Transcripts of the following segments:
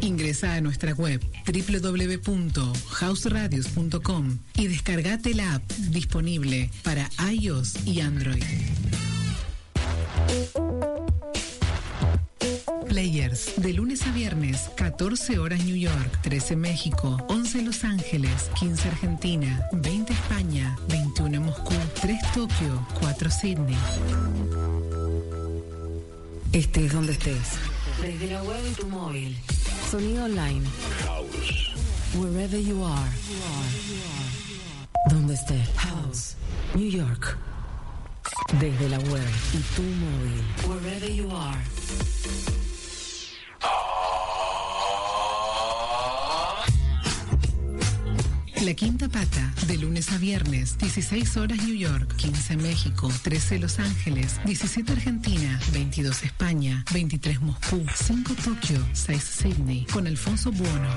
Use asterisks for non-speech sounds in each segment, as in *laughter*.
Ingresa a nuestra web www.houseradios.com y descargate la app disponible para iOS y Android. Players, de lunes a viernes, 14 horas New York, 13 México, 11 Los Ángeles, 15 Argentina, 20 España, 21 Moscú, 3 Tokio, 4 Sydney. Estés donde estés. Desde la web en tu móvil. Sonido online. House. Wherever you are. Donde estés. House. New York. Desde la web y tu móvil. Wherever you are. La Quinta Pata, de lunes a viernes, 16 horas New York, 15 México, 13 Los Ángeles, 17 Argentina, 22 España, 23 Moscú, 5 Tokio, 6 Sydney, con Alfonso Buono.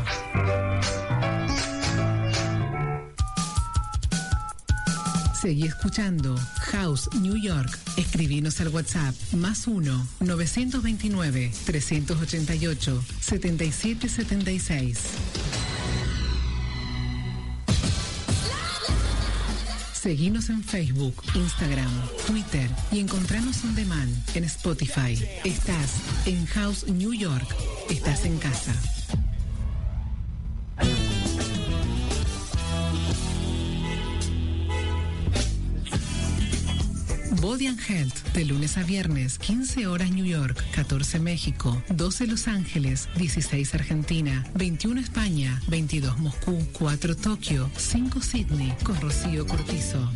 Seguí escuchando House New York. Escribinos al WhatsApp más 1-929-388-7776. Seguinos en Facebook, Instagram, Twitter y encontranos on demand en Spotify. Estás en House New York. Estás en casa. Body and Health, de lunes a viernes, 15 horas New York, 14 México, 12 Los Ángeles, 16 Argentina, 21 España, 22 Moscú, 4 Tokio, 5 Sydney, con Rocío Cortizo.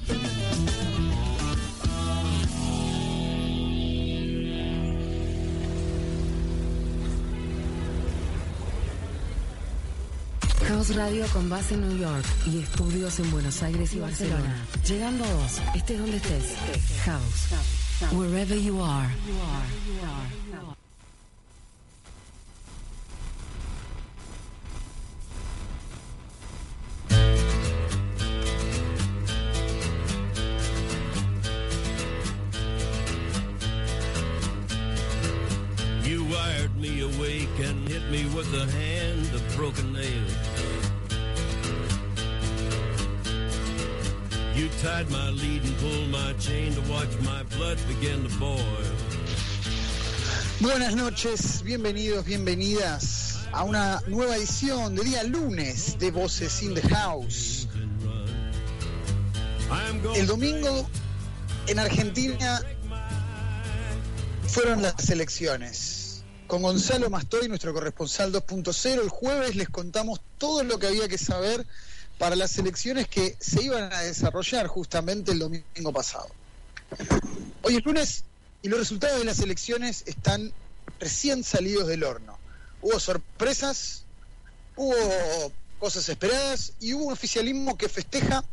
Radio con base en New York y estudios en Buenos Aires y Barcelona. Llegando a vos, estés donde estés. House. Wherever you are. Buenas noches, bienvenidos, bienvenidas a una nueva edición de día lunes de Voces in the House. El domingo en Argentina fueron las elecciones. Con Gonzalo Mastoy, nuestro corresponsal 2.0, el jueves les contamos todo lo que había que saber para las elecciones que se iban a desarrollar justamente el domingo pasado. Hoy es lunes y los resultados de las elecciones están recién salidos del horno. Hubo sorpresas, hubo cosas esperadas y hubo un oficialismo que festeja.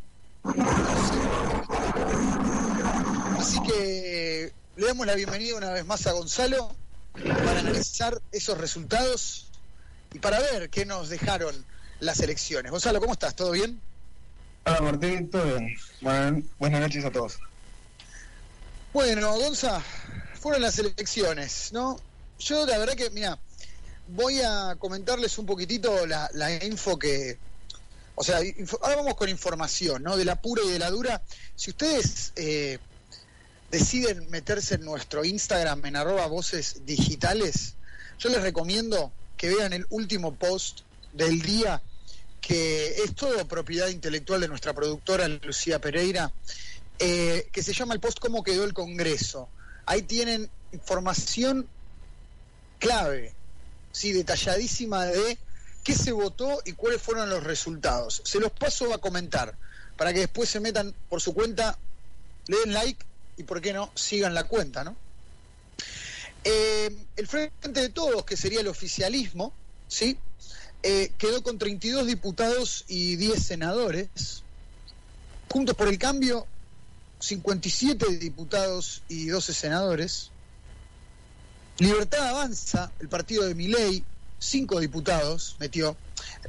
Así que le damos la bienvenida una vez más a Gonzalo para analizar esos resultados y para ver qué nos dejaron las elecciones. Gonzalo, ¿cómo estás? ¿Todo bien? Hola Martín, todo bien. Buenas, buenas noches a todos. Bueno, Gonza, fueron las elecciones, ¿no? Yo la verdad que, mira, voy a comentarles un poquitito la, la info que... O sea, info- ahora vamos con información, ¿no? De la pura y de la dura. Si ustedes eh, deciden meterse en nuestro Instagram, en arroba voces digitales, yo les recomiendo que vean el último post del día, que es todo propiedad intelectual de nuestra productora Lucía Pereira, eh, que se llama el post Cómo quedó el Congreso. Ahí tienen información clave, sí, detalladísima de qué se votó y cuáles fueron los resultados. Se los paso a comentar para que después se metan por su cuenta, le den like y, por qué no, sigan la cuenta, ¿no? Eh, el Frente de Todos, que sería el oficialismo, ¿sí? Eh, quedó con 32 diputados y 10 senadores. Juntos por el Cambio, 57 diputados y 12 senadores. Libertad Avanza, el partido de Miley, 5 diputados metió.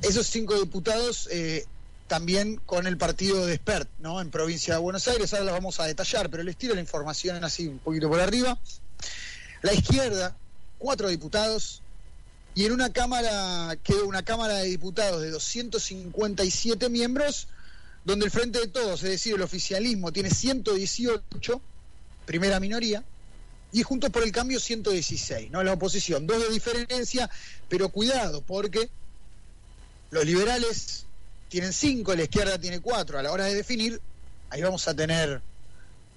Esos 5 diputados eh, también con el partido de Spert, ¿no? En provincia de Buenos Aires, ahora las vamos a detallar, pero les tiro la información así un poquito por arriba. La izquierda, cuatro diputados, y en una cámara, quedó una cámara de diputados de 257 miembros, donde el Frente de Todos, es decir, el oficialismo, tiene 118, primera minoría, y Juntos por el Cambio 116, ¿no? La oposición, dos de diferencia, pero cuidado, porque los liberales tienen cinco, la izquierda tiene cuatro. A la hora de definir, ahí vamos a tener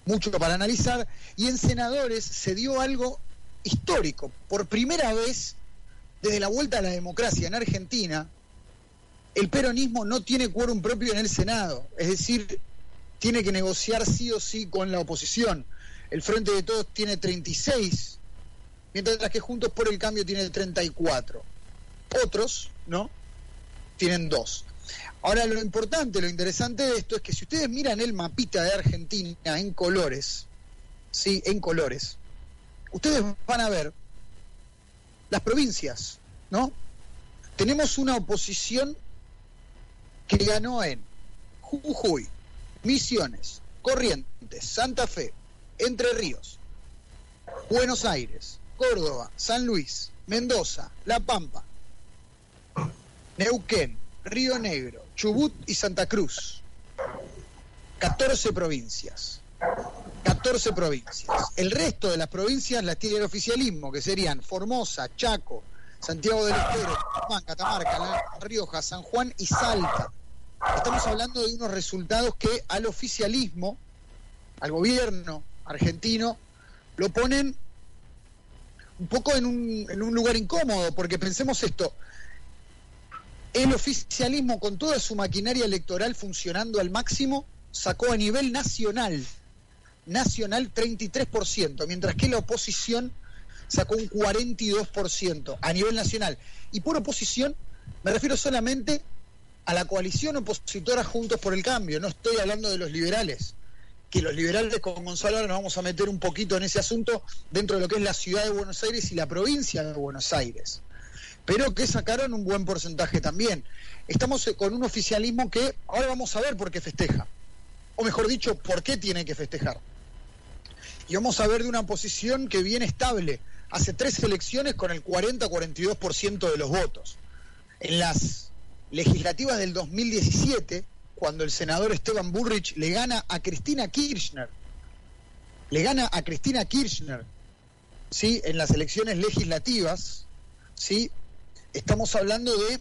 mucho para analizar. Y en senadores se dio algo histórico. Por primera vez, desde la vuelta a la democracia en Argentina, el peronismo no tiene quórum propio en el Senado. Es decir, tiene que negociar sí o sí con la oposición. El Frente de Todos tiene 36, mientras que Juntos por el Cambio tiene 34. Otros, ¿no? Tienen dos. Ahora, lo importante, lo interesante de esto es que si ustedes miran el mapita de Argentina en colores, sí, en colores, ustedes van a ver las provincias, ¿no? Tenemos una oposición que ganó en Jujuy, Misiones, Corrientes, Santa Fe, Entre Ríos, Buenos Aires, Córdoba, San Luis, Mendoza, La Pampa, Neuquén, Río Negro, Chubut y Santa Cruz. 14 provincias. 14 provincias. El resto de las provincias las tiene el oficialismo, que serían Formosa, Chaco, Santiago del Estero, Catamarca, La Rioja, San Juan y Salta. Estamos hablando de unos resultados que al oficialismo, al gobierno argentino, lo ponen un poco en un, en un lugar incómodo, porque pensemos esto, el oficialismo, con toda su maquinaria electoral funcionando al máximo, sacó a nivel nacional, nacional 33%, mientras que la oposición sacó un 42% a nivel nacional. Y por oposición me refiero solamente a la coalición opositora Juntos por el Cambio, no estoy hablando de los liberales, que los liberales con Gonzalo ahora nos vamos a meter un poquito en ese asunto dentro de lo que es la ciudad de Buenos Aires y la provincia de Buenos Aires pero que sacaron un buen porcentaje también. Estamos eh, con un oficialismo que ahora vamos a ver por qué festeja, o mejor dicho, por qué tiene que festejar. Y vamos a ver de una posición que viene estable. Hace tres elecciones con el 40-42% de los votos. En las legislativas del 2017, cuando el senador Esteban Burrich le gana a Cristina Kirchner, le gana a Cristina Kirchner, ¿sí? En las elecciones legislativas, ¿sí? estamos hablando de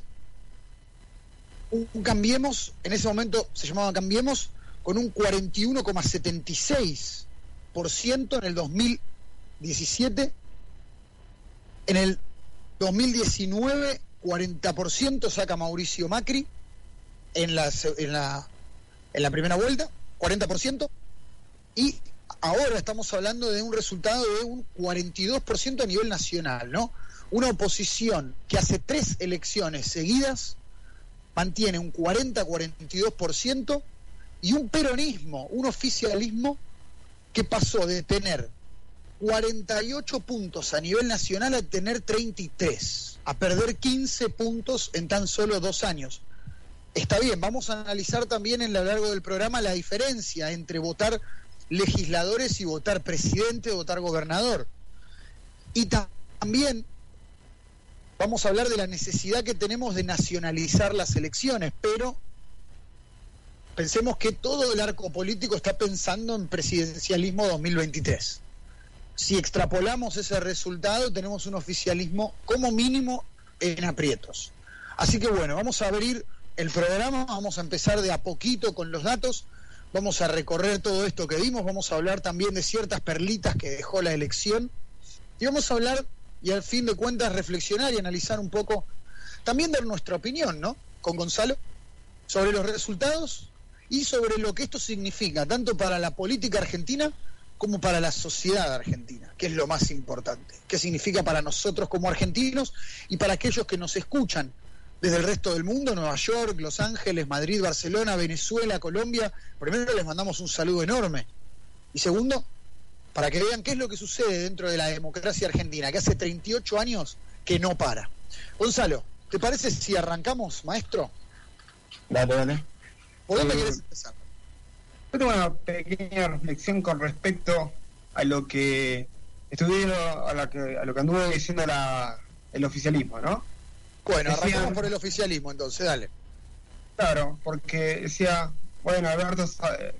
un, Cambiemos, en ese momento se llamaba Cambiemos, con un 41,76% en el 2017. En el 2019, 40% saca Mauricio Macri en la, en la, en la primera vuelta, 40%. Y ahora estamos hablando de un resultado de un 42% a nivel nacional, ¿no? una oposición que hace tres elecciones seguidas mantiene un 40-42% y un peronismo, un oficialismo que pasó de tener 48 puntos a nivel nacional a tener 33, a perder 15 puntos en tan solo dos años. Está bien, vamos a analizar también en lo largo del programa la diferencia entre votar legisladores y votar presidente o votar gobernador. Y también vamos a hablar de la necesidad que tenemos de nacionalizar las elecciones, pero pensemos que todo el arco político está pensando en presidencialismo 2023. Si extrapolamos ese resultado, tenemos un oficialismo como mínimo en aprietos. Así que bueno, vamos a abrir el programa, vamos a empezar de a poquito con los datos, vamos a recorrer todo esto que vimos, vamos a hablar también de ciertas perlitas que dejó la elección y vamos a hablar y al fin de cuentas reflexionar y analizar un poco, también dar nuestra opinión, ¿no? Con Gonzalo, sobre los resultados y sobre lo que esto significa, tanto para la política argentina como para la sociedad argentina, que es lo más importante, qué significa para nosotros como argentinos y para aquellos que nos escuchan desde el resto del mundo, Nueva York, Los Ángeles, Madrid, Barcelona, Venezuela, Colombia. Primero les mandamos un saludo enorme. Y segundo, para que vean qué es lo que sucede dentro de la democracia argentina, que hace 38 años que no para. Gonzalo, ¿te parece si arrancamos, maestro? Dale, dale. ¿Por dónde Eh, querés empezar? Yo tengo una pequeña reflexión con respecto a lo que estuvieron, a, la que, a lo que anduvo diciendo la, el oficialismo, ¿no? Bueno, arrancamos por el oficialismo entonces, dale. Claro, porque decía, bueno, Alberto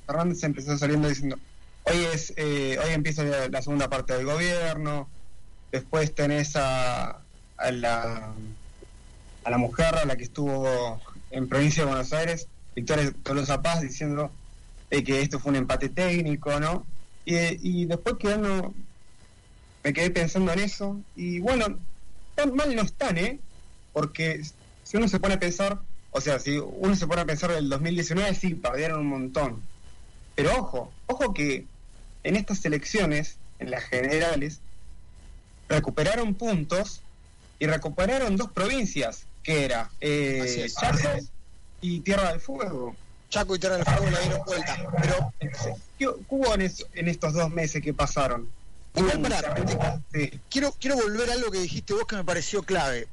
Fernández empezó saliendo diciendo, hoy es, eh, hoy empieza la, la segunda parte del gobierno, después tenés a, a la a la mujer a la que estuvo en provincia de Buenos Aires, Victoria Tolosa Paz, diciendo eh, que esto fue un empate técnico, ¿no? Y, y después quedando, me quedé pensando en eso, y bueno, tan mal no están, ¿eh? Porque si uno se pone a pensar, o sea, si uno se pone a pensar del 2019, sí, perdieron un montón. Pero ojo, ojo que en estas elecciones, en las generales, recuperaron puntos y recuperaron dos provincias, que era eh. Chaco y Tierra del Fuego. Chaco y Tierra del Fuego la dieron vuelta. Pero ¿Qué hubo en, es- en estos dos meses que pasaron? Igual, mucha- sí, quiero, quiero volver a algo que dijiste vos que me pareció clave.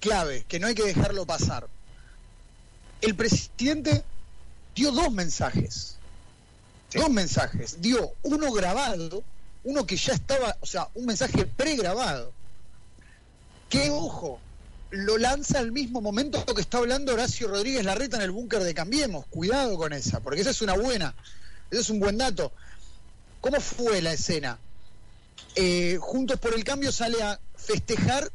Clave, que no hay que dejarlo pasar. El presidente dio dos mensajes. Sí. Dos mensajes. Dio uno grabado, uno que ya estaba, o sea, un mensaje pregrabado. Que, ojo, lo lanza al mismo momento que está hablando Horacio Rodríguez Larreta en el búnker de Cambiemos. Cuidado con esa, porque esa es una buena, ese es un buen dato. ¿Cómo fue la escena? Eh, Juntos por el Cambio sale a festejar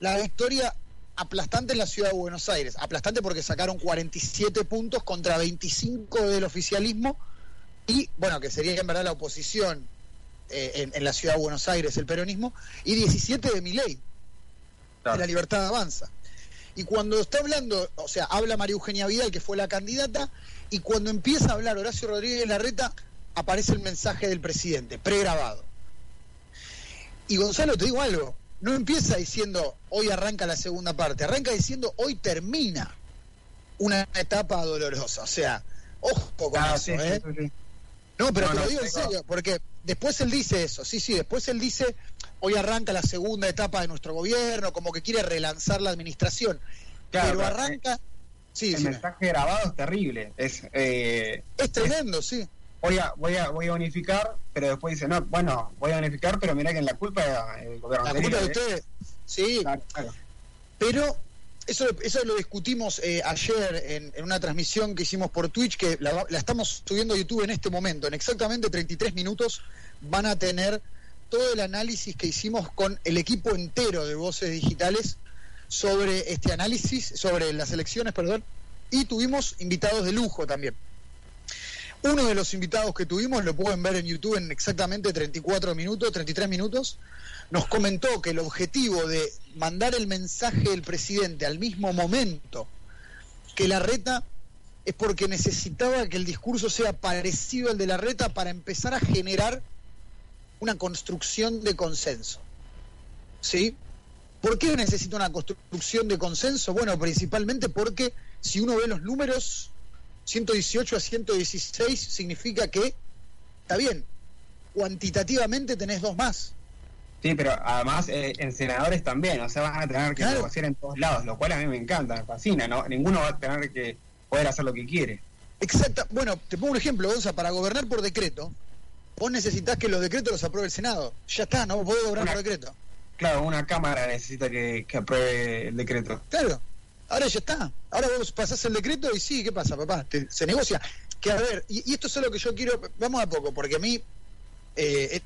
la victoria aplastante en la ciudad de Buenos Aires. Aplastante porque sacaron 47 puntos contra 25 del oficialismo y, bueno, que sería en verdad la oposición eh, en, en la ciudad de Buenos Aires, el peronismo, y 17 de Miley, de claro. la libertad avanza. Y cuando está hablando, o sea, habla María Eugenia Vidal, que fue la candidata, y cuando empieza a hablar Horacio Rodríguez Larreta, aparece el mensaje del presidente, pregrabado. Y Gonzalo, te digo algo, no empieza diciendo hoy arranca la segunda parte, arranca diciendo hoy termina una etapa dolorosa. O sea, ojo con Ah, eso, sí, ¿eh? sí. No, pero No, te lo digo en tengo- serio, porque después él dice eso, sí, sí, después él dice, hoy arranca la segunda etapa de nuestro gobierno, como que quiere relanzar la administración, Claro, pero arranca, sí, El mensaje grabado es terrible. Es, eh, es tremendo, sí, voy a, voy a, voy a unificar, pero después dice, no, bueno, voy a unificar, pero mirá que en la culpa el gobierno la culpa de ¿eh? ustedes, sí, Claro, claro. Pero eso, eso lo discutimos eh, ayer en, en una transmisión que hicimos por Twitch, que la, la estamos subiendo a YouTube en este momento. En exactamente 33 minutos van a tener todo el análisis que hicimos con el equipo entero de Voces Digitales sobre este análisis, sobre las elecciones, perdón, y tuvimos invitados de lujo también. Uno de los invitados que tuvimos, lo pueden ver en YouTube en exactamente 34 minutos, 33 minutos, nos comentó que el objetivo de mandar el mensaje del presidente al mismo momento que la reta es porque necesitaba que el discurso sea parecido al de la reta para empezar a generar una construcción de consenso. ¿Sí? ¿Por qué necesita una construcción de consenso? Bueno, principalmente porque si uno ve los números, 118 a 116 significa que, está bien, cuantitativamente tenés dos más. Sí, pero además eh, en senadores también, o sea, van a tener que Claro. negociar en todos lados, lo cual a mí me encanta, me fascina, ¿no? Ninguno va a tener que poder hacer lo que quiere. Exacta. Bueno, te pongo un ejemplo, Gonza, para gobernar por decreto, vos necesitas que los decretos los apruebe el Senado. Ya está, no podés gobernar Una- por decreto. Claro, una cámara necesita que, que apruebe el decreto. Claro. Ahora ya está. Ahora vos pasás el decreto y sí, ¿qué pasa, papá? Te- se negocia. Que a ver, y, esto es lo que yo quiero, vamos a poco, porque a mí eh,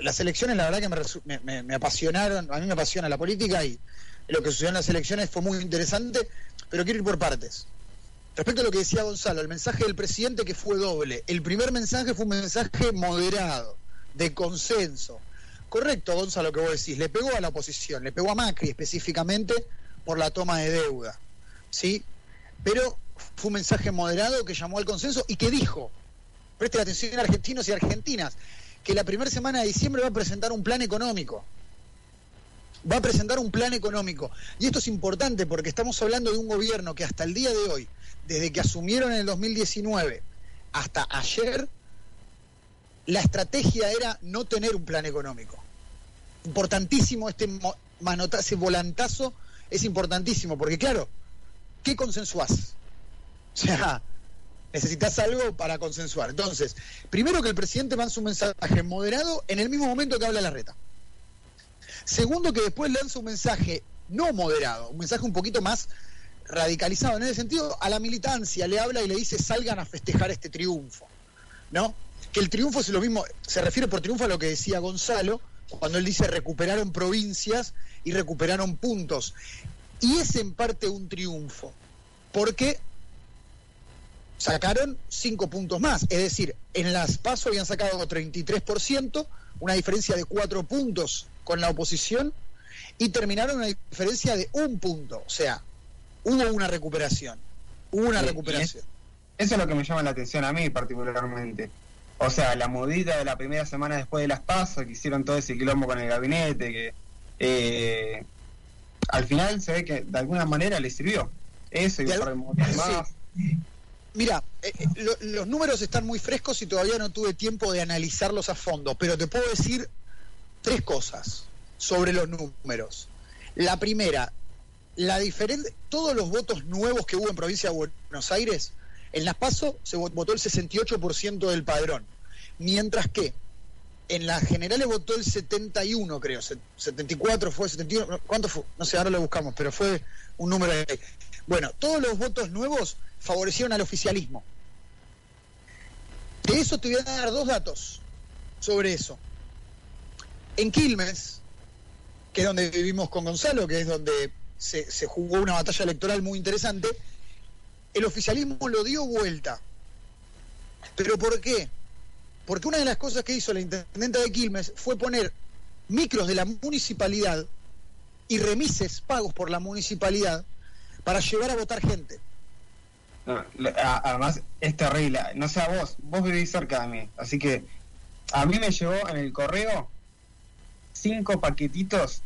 las elecciones la verdad que me, me- me- me apasionaron, a mí me apasiona la política y lo que sucedió en las elecciones fue muy interesante, pero quiero ir por partes. Respecto a lo que decía Gonzalo, el mensaje del presidente que fue doble. El primer mensaje fue un mensaje moderado, de consenso. Correcto, Gonzalo, lo que vos decís. Le pegó a la oposición, le pegó a Macri específicamente por la toma de deuda. ¿Sí? Pero fue un mensaje moderado que llamó al consenso y que dijo, presten atención argentinos y argentinas, que la primera semana de diciembre va a presentar un plan económico. Va a presentar un plan económico. Y esto es importante porque estamos hablando de un gobierno que hasta el día de hoy, desde que asumieron en el 2019 hasta ayer, la estrategia era no tener un plan económico. Importantísimo este manotazo, ese volantazo es importantísimo, porque claro, ¿qué consensuás? O sea, necesitas algo para consensuar. Entonces, primero que el presidente lanza un mensaje moderado en el mismo momento que habla la reta. Segundo que después lanza un mensaje no moderado, un mensaje un poquito más radicalizado en ese sentido, a la militancia le habla y le dice salgan a festejar este triunfo, ¿no? Que el triunfo es lo mismo, se refiere por triunfo a lo que decía Gonzalo, cuando él dice recuperaron provincias y recuperaron puntos. Y es en parte un triunfo, porque sacaron cinco puntos más, es decir, en las PASO habían sacado 33%, una diferencia de cuatro puntos con la oposición, y terminaron una diferencia de un punto, o sea, hubo una recuperación, hubo una Sí, recuperación. Eso es lo que me llama la atención a mí particularmente. O sea, la modita de la primera semana después de las pasos, que hicieron todo ese quilombo con el gabinete, que eh, al final se ve que de alguna manera le sirvió. Eso y un par de sí. más. Mira, eh, eh, lo- los números están muy frescos y todavía no tuve tiempo de analizarlos a fondo, pero te puedo decir tres cosas sobre los números. La primera, la diferencia, todos los votos nuevos que hubo en provincia de Buenos Aires, en las PASO se vo- votó el 68% del padrón, mientras que en las generales votó el 71, creo, se- 74 fue 71, no, ¿cuánto fue? No sé, ahora lo buscamos, pero fue un número ahí. Bueno, todos los votos nuevos favorecieron al oficialismo. De eso te voy a dar dos datos sobre eso. En Quilmes, que es donde vivimos con Gonzalo, que es donde se jugó una batalla electoral muy interesante, el oficialismo lo dio vuelta. ¿Pero por qué? Porque una de las cosas que hizo la intendenta de Quilmes fue poner micros de la municipalidad y remises pagos por la municipalidad para llevar a votar gente. Además es terrible. No sé a vos, vos vivís cerca de mí. Así que a mí me llegó en el correo cinco paquetitos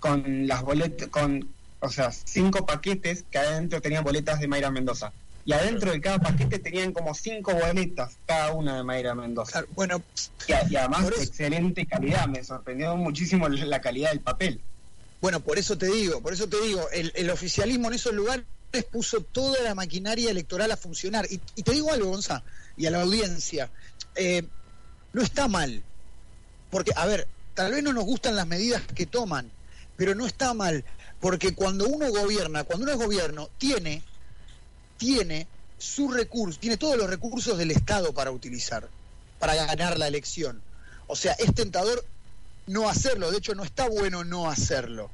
con las boletas, con, o sea, cinco paquetes que adentro tenían boletas de Mayra Mendoza. Y adentro de cada paquete tenían como cinco boletas cada una de Mayra Mendoza. Claro, Bueno, Y, además de excelente calidad. Me sorprendió muchísimo la calidad del papel. Bueno, por eso te digo, por eso te digo, el, el oficialismo en esos lugares puso toda la maquinaria electoral a funcionar. Y, y te digo algo, Gonza, y a la audiencia, eh, no está mal, porque, a ver, tal vez no nos gustan las medidas que toman, pero no está mal, porque cuando uno gobierna, cuando uno es gobierno, tiene, tiene sus recursos, tiene todos los recursos del Estado para utilizar, para ganar la elección. O sea, es tentador no hacerlo, de hecho no está bueno no hacerlo.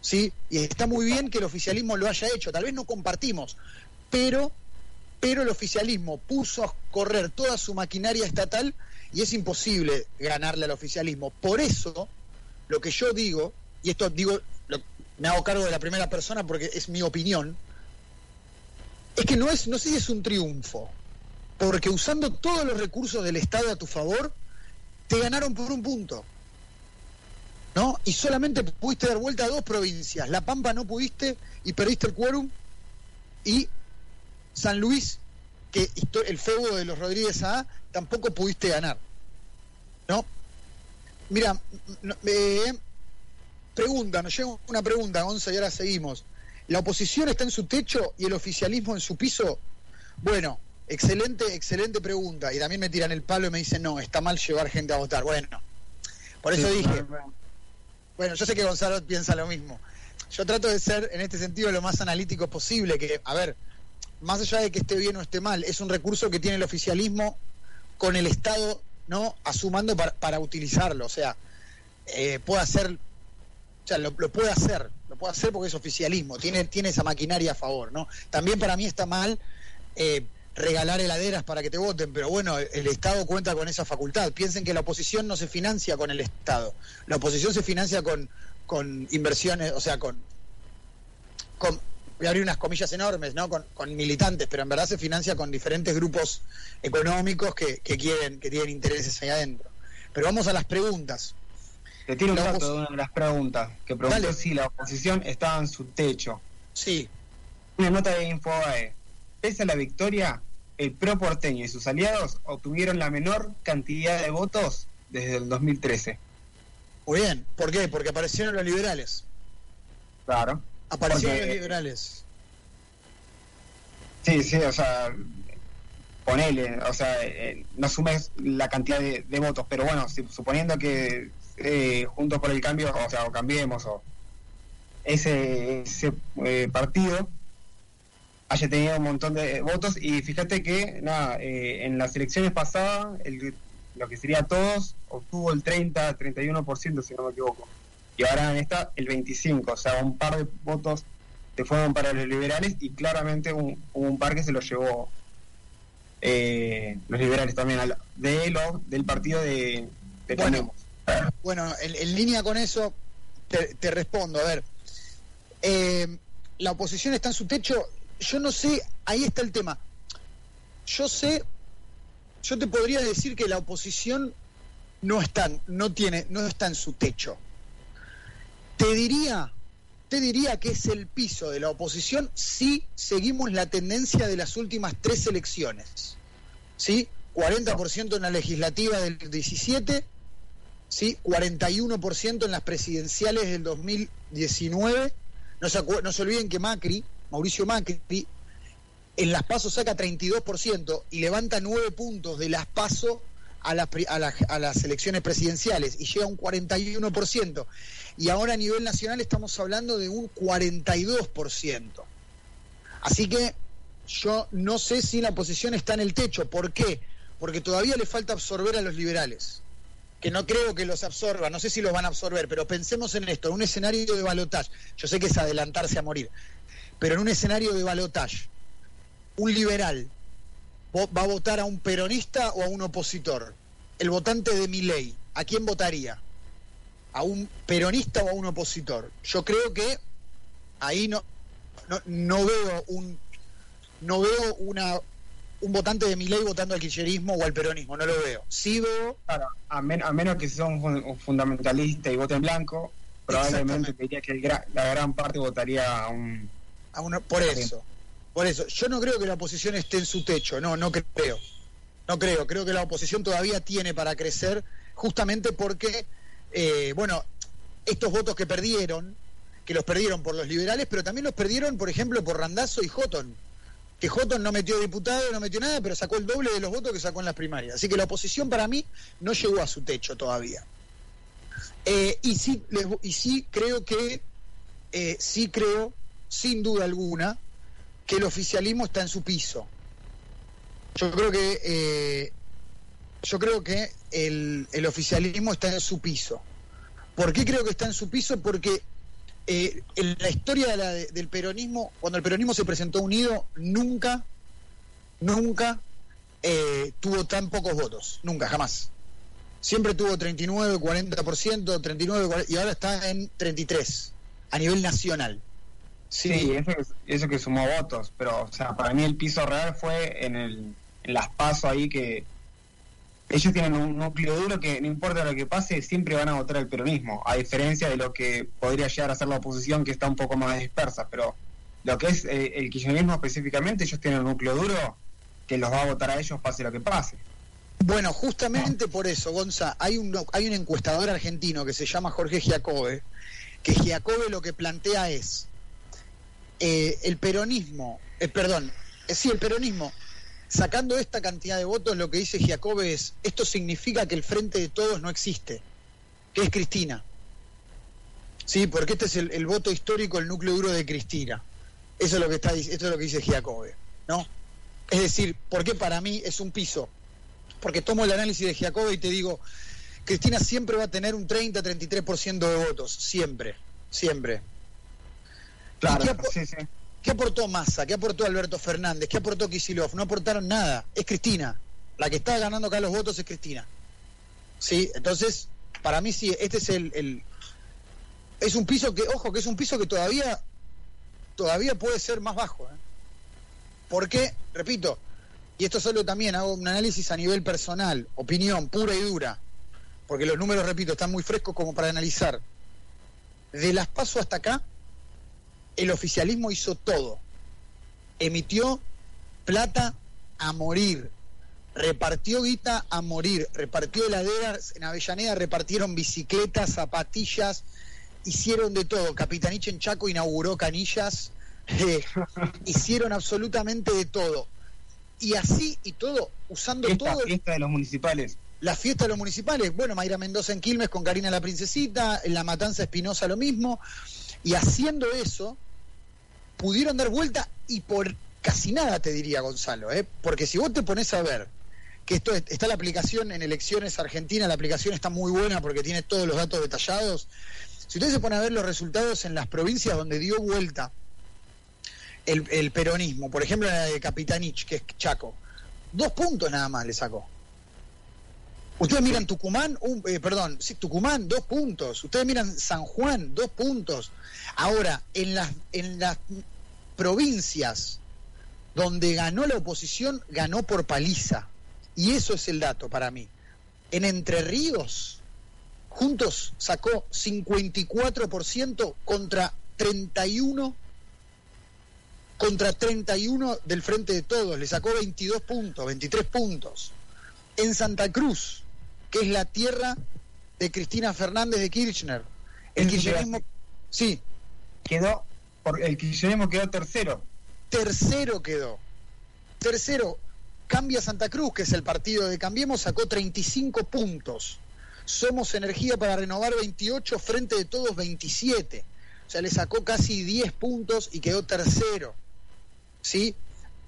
¿Sí? Y está muy bien que el oficialismo lo haya hecho, tal vez no compartimos, pero pero el oficialismo puso a correr toda su maquinaria estatal y es imposible ganarle al oficialismo. Por eso, lo que yo digo, y esto digo, lo- me hago cargo de la primera persona porque es mi opinión, es que no es, no sé si es un triunfo, porque usando todos los recursos del Estado a tu favor, te ganaron por un punto. ¿No? Y solamente pudiste dar vuelta a dos provincias. La Pampa no pudiste y perdiste el quórum. Y San Luis, que el feudo de los Rodríguez A, tampoco pudiste ganar. ¿No? Mira, eh, pregunta, nos llega una pregunta, Gonza, y ahora seguimos. ¿La oposición está en su techo y el oficialismo en su piso? Bueno, excelente, excelente pregunta. Y también me tiran el palo y me dicen, no, está mal llevar gente a votar. Bueno, por eso Sí, dije, bueno, yo sé que Gonzalo piensa lo mismo. Yo trato de ser, en este sentido, lo más analítico posible, que, a ver, más allá de que esté bien o esté mal, es un recurso que tiene el oficialismo con el Estado, ¿no? Asumando para, para utilizarlo. O sea, eh, puede hacer, o sea, lo, puede hacer, lo puede hacer porque es oficialismo, tiene, tiene esa maquinaria a favor, ¿no? También para mí está mal eh, regalar heladeras para que te voten, pero bueno, el Estado cuenta con esa facultad. Piensen que la oposición no se financia con el Estado, la oposición se financia con, con inversiones, o sea, con, con voy a abrir unas comillas enormes, ¿no? Con, con militantes, pero en verdad se financia con diferentes grupos económicos que, que quieren, que tienen intereses ahí adentro. Pero vamos a las preguntas. Te tiro un dato opos- de una de las preguntas que preguntó Dale. si la oposición estaba en su techo. Sí, Una nota de Infobae. Pese a la victoria, el PRO porteño y sus aliados obtuvieron la menor cantidad de votos desde el 2013. muy bien. ¿Por qué? Porque aparecieron los liberales. Claro. Aparecieron Porque- los liberales. Sí, sí, o sea, ponele, o sea, eh, no sumes la cantidad de, votos, pero bueno, suponiendo que eh, Juntos por el Cambio, o sea, o cambiemos, o ese, ese eh, partido haya tenido un montón de votos. Y fíjate que nada en las elecciones pasadas el, lo que sería todos obtuvo el 30 31% si no me equivoco. Y ahora en esta el 25 o sea un par de votos se fueron para los liberales y claramente un, un par que se lo llevó eh, los liberales también, de lo, del partido de, bueno, Bueno, en, línea con eso, te, respondo. A ver, eh, la oposición está en su techo. Yo no sé, ahí está el tema. Yo sé, yo te podría decir que la oposición no está, no tiene, no está en su techo. Te diría, te diría que es el piso de la oposición si seguimos la tendencia de las últimas tres elecciones. ¿Sí? 40% en la legislativa del 17, ¿sí? 41% en las presidenciales del 2019. No se, no se olviden que Macri, Mauricio Macri, en las pasos saca 32% y levanta 9 puntos de las pasos a, a, las elecciones presidenciales y llega a un 41%. Y ahora a nivel nacional estamos hablando de un 42%. Así que yo no sé si la oposición está en el techo. ¿Por qué? Porque todavía le falta absorber a los liberales. Que no creo que los absorba, no sé si los van a absorber, pero pensemos en esto, en un escenario de balotaje. Yo sé que es adelantarse a morir, pero en un escenario de balotaje, un liberal va a votar a un peronista o a un opositor. El votante de mi ley, ¿a quién votaría? ¿A un peronista o a un opositor? Yo creo que ahí no, no, veo un no veo una un votante de mi ley votando al kirchnerismo o al peronismo, no lo veo. Sí veo... a, menos que sea un, fundamentalista y vote en blanco, probablemente diría que la gran parte votaría a un... A una, por eso. Por eso, yo no creo que la oposición esté en su techo, no, no creo. No creo, creo que la oposición todavía tiene para crecer, justamente porque, eh, bueno, estos votos que perdieron, que los perdieron por los liberales, pero también los perdieron, por ejemplo, por Randazo y Houghton, que Houghton no metió diputado, no metió nada, pero sacó el doble de los votos que sacó en las primarias. Así que la oposición para mí no llegó a su techo todavía. Eh, y, sí, y sí creo que, eh, sí creo, sin duda alguna, que el oficialismo está en su piso. Yo creo que eh, yo creo que el, oficialismo está en su piso. ¿Por qué creo que está en su piso? Porque eh, en la historia del peronismo, cuando el peronismo se presentó unido, nunca, nunca eh, tuvo tan pocos votos. Nunca, jamás. Siempre tuvo 39, 40%, 39, 40, y ahora está en 33 a nivel nacional. Sí, eso, que sumó votos, pero o sea, para mí el piso real fue en, el, en las pasos ahí que ellos tienen un núcleo duro que no importa lo que pase, siempre van a votar el peronismo, a diferencia de lo que podría llegar a ser la oposición que está un poco más dispersa, pero lo que es eh, el kirchnerismo específicamente, ellos tienen un núcleo duro que los va a votar a ellos pase lo que pase. Bueno, justamente por eso, Gonza, hay un, hay un encuestador argentino que se llama Jorge Giacobbe, que Giacobbe lo que plantea es, eh, el peronismo, eh, perdón, eh, sí, el peronismo, sacando esta cantidad de votos, lo que dice Giacobbe es, esto significa que el frente de todos no existe, que es Cristina. Sí, porque este es el, voto histórico, el núcleo duro de Cristina. Eso es lo que está esto es lo que dice Giacobbe, ¿no? Es decir, ¿por qué para mí es un piso? Porque tomo el análisis de Giacobbe y te digo, Cristina siempre va a tener un 30-33% de votos, siempre, siempre. Claro, ¿qué, aportó Massa? ¿Qué aportó Alberto Fernández? ¿Qué aportó Kisilov? No aportaron nada. Es Cristina. La que está ganando acá los votos es Cristina. Sí, entonces, para mí sí, este es el, es un piso que, ojo, que es un piso que todavía todavía puede ser más bajo. ¿eh? Porque, repito, y esto solo también hago un análisis a nivel personal, opinión pura y dura, porque los números, repito, están muy frescos como para analizar. De las paso hasta acá, el oficialismo hizo todo. Emitió plata a morir, repartió guita a morir, repartió heladeras en Avellaneda, repartieron bicicletas, zapatillas, hicieron de todo. Capitanich en Chaco inauguró canillas, eh, *laughs* hicieron absolutamente de todo. Y así y todo, usando Esta todo fiesta de los municipales. la fiesta de los municipales. Bueno, Mayra Mendoza en Quilmes con Karina la Princesita, en La Matanza Espinosa lo mismo. Y haciendo eso, pudieron dar vuelta y por casi nada te diría Gonzalo, ¿eh? porque si vos te pones a ver que esto es- está la aplicación en elecciones Argentina, la aplicación está muy buena porque tiene todos los datos detallados. Si ustedes se ponen a ver los resultados en las provincias donde dio vuelta el, el peronismo, por ejemplo en la de Capitanich, que es Chaco, dos puntos nada más le sacó. Ustedes miran Tucumán, un- eh, perdón, sí, Tucumán, dos puntos. Ustedes miran San Juan, dos puntos. Ahora, en las, en las provincias donde ganó la oposición, ganó por paliza. Y eso es el dato para mí. En Entre Ríos, juntos sacó 54% contra 31 contra 31 del Frente de Todos, le sacó 22 puntos, 23 puntos. En Santa Cruz, que es la tierra de Cristina Fernández de Kirchner, el kirchnerismo, sí, Quedó, por, el kirchnerismo quedó tercero. tercero quedó. Tercero, Cambia Santa Cruz, que es el partido de Cambiemos, sacó 35 puntos. Somos Energía para Renovar 28, Frente de Todos 27. O sea, le sacó casi 10 puntos y quedó tercero. ¿Sí?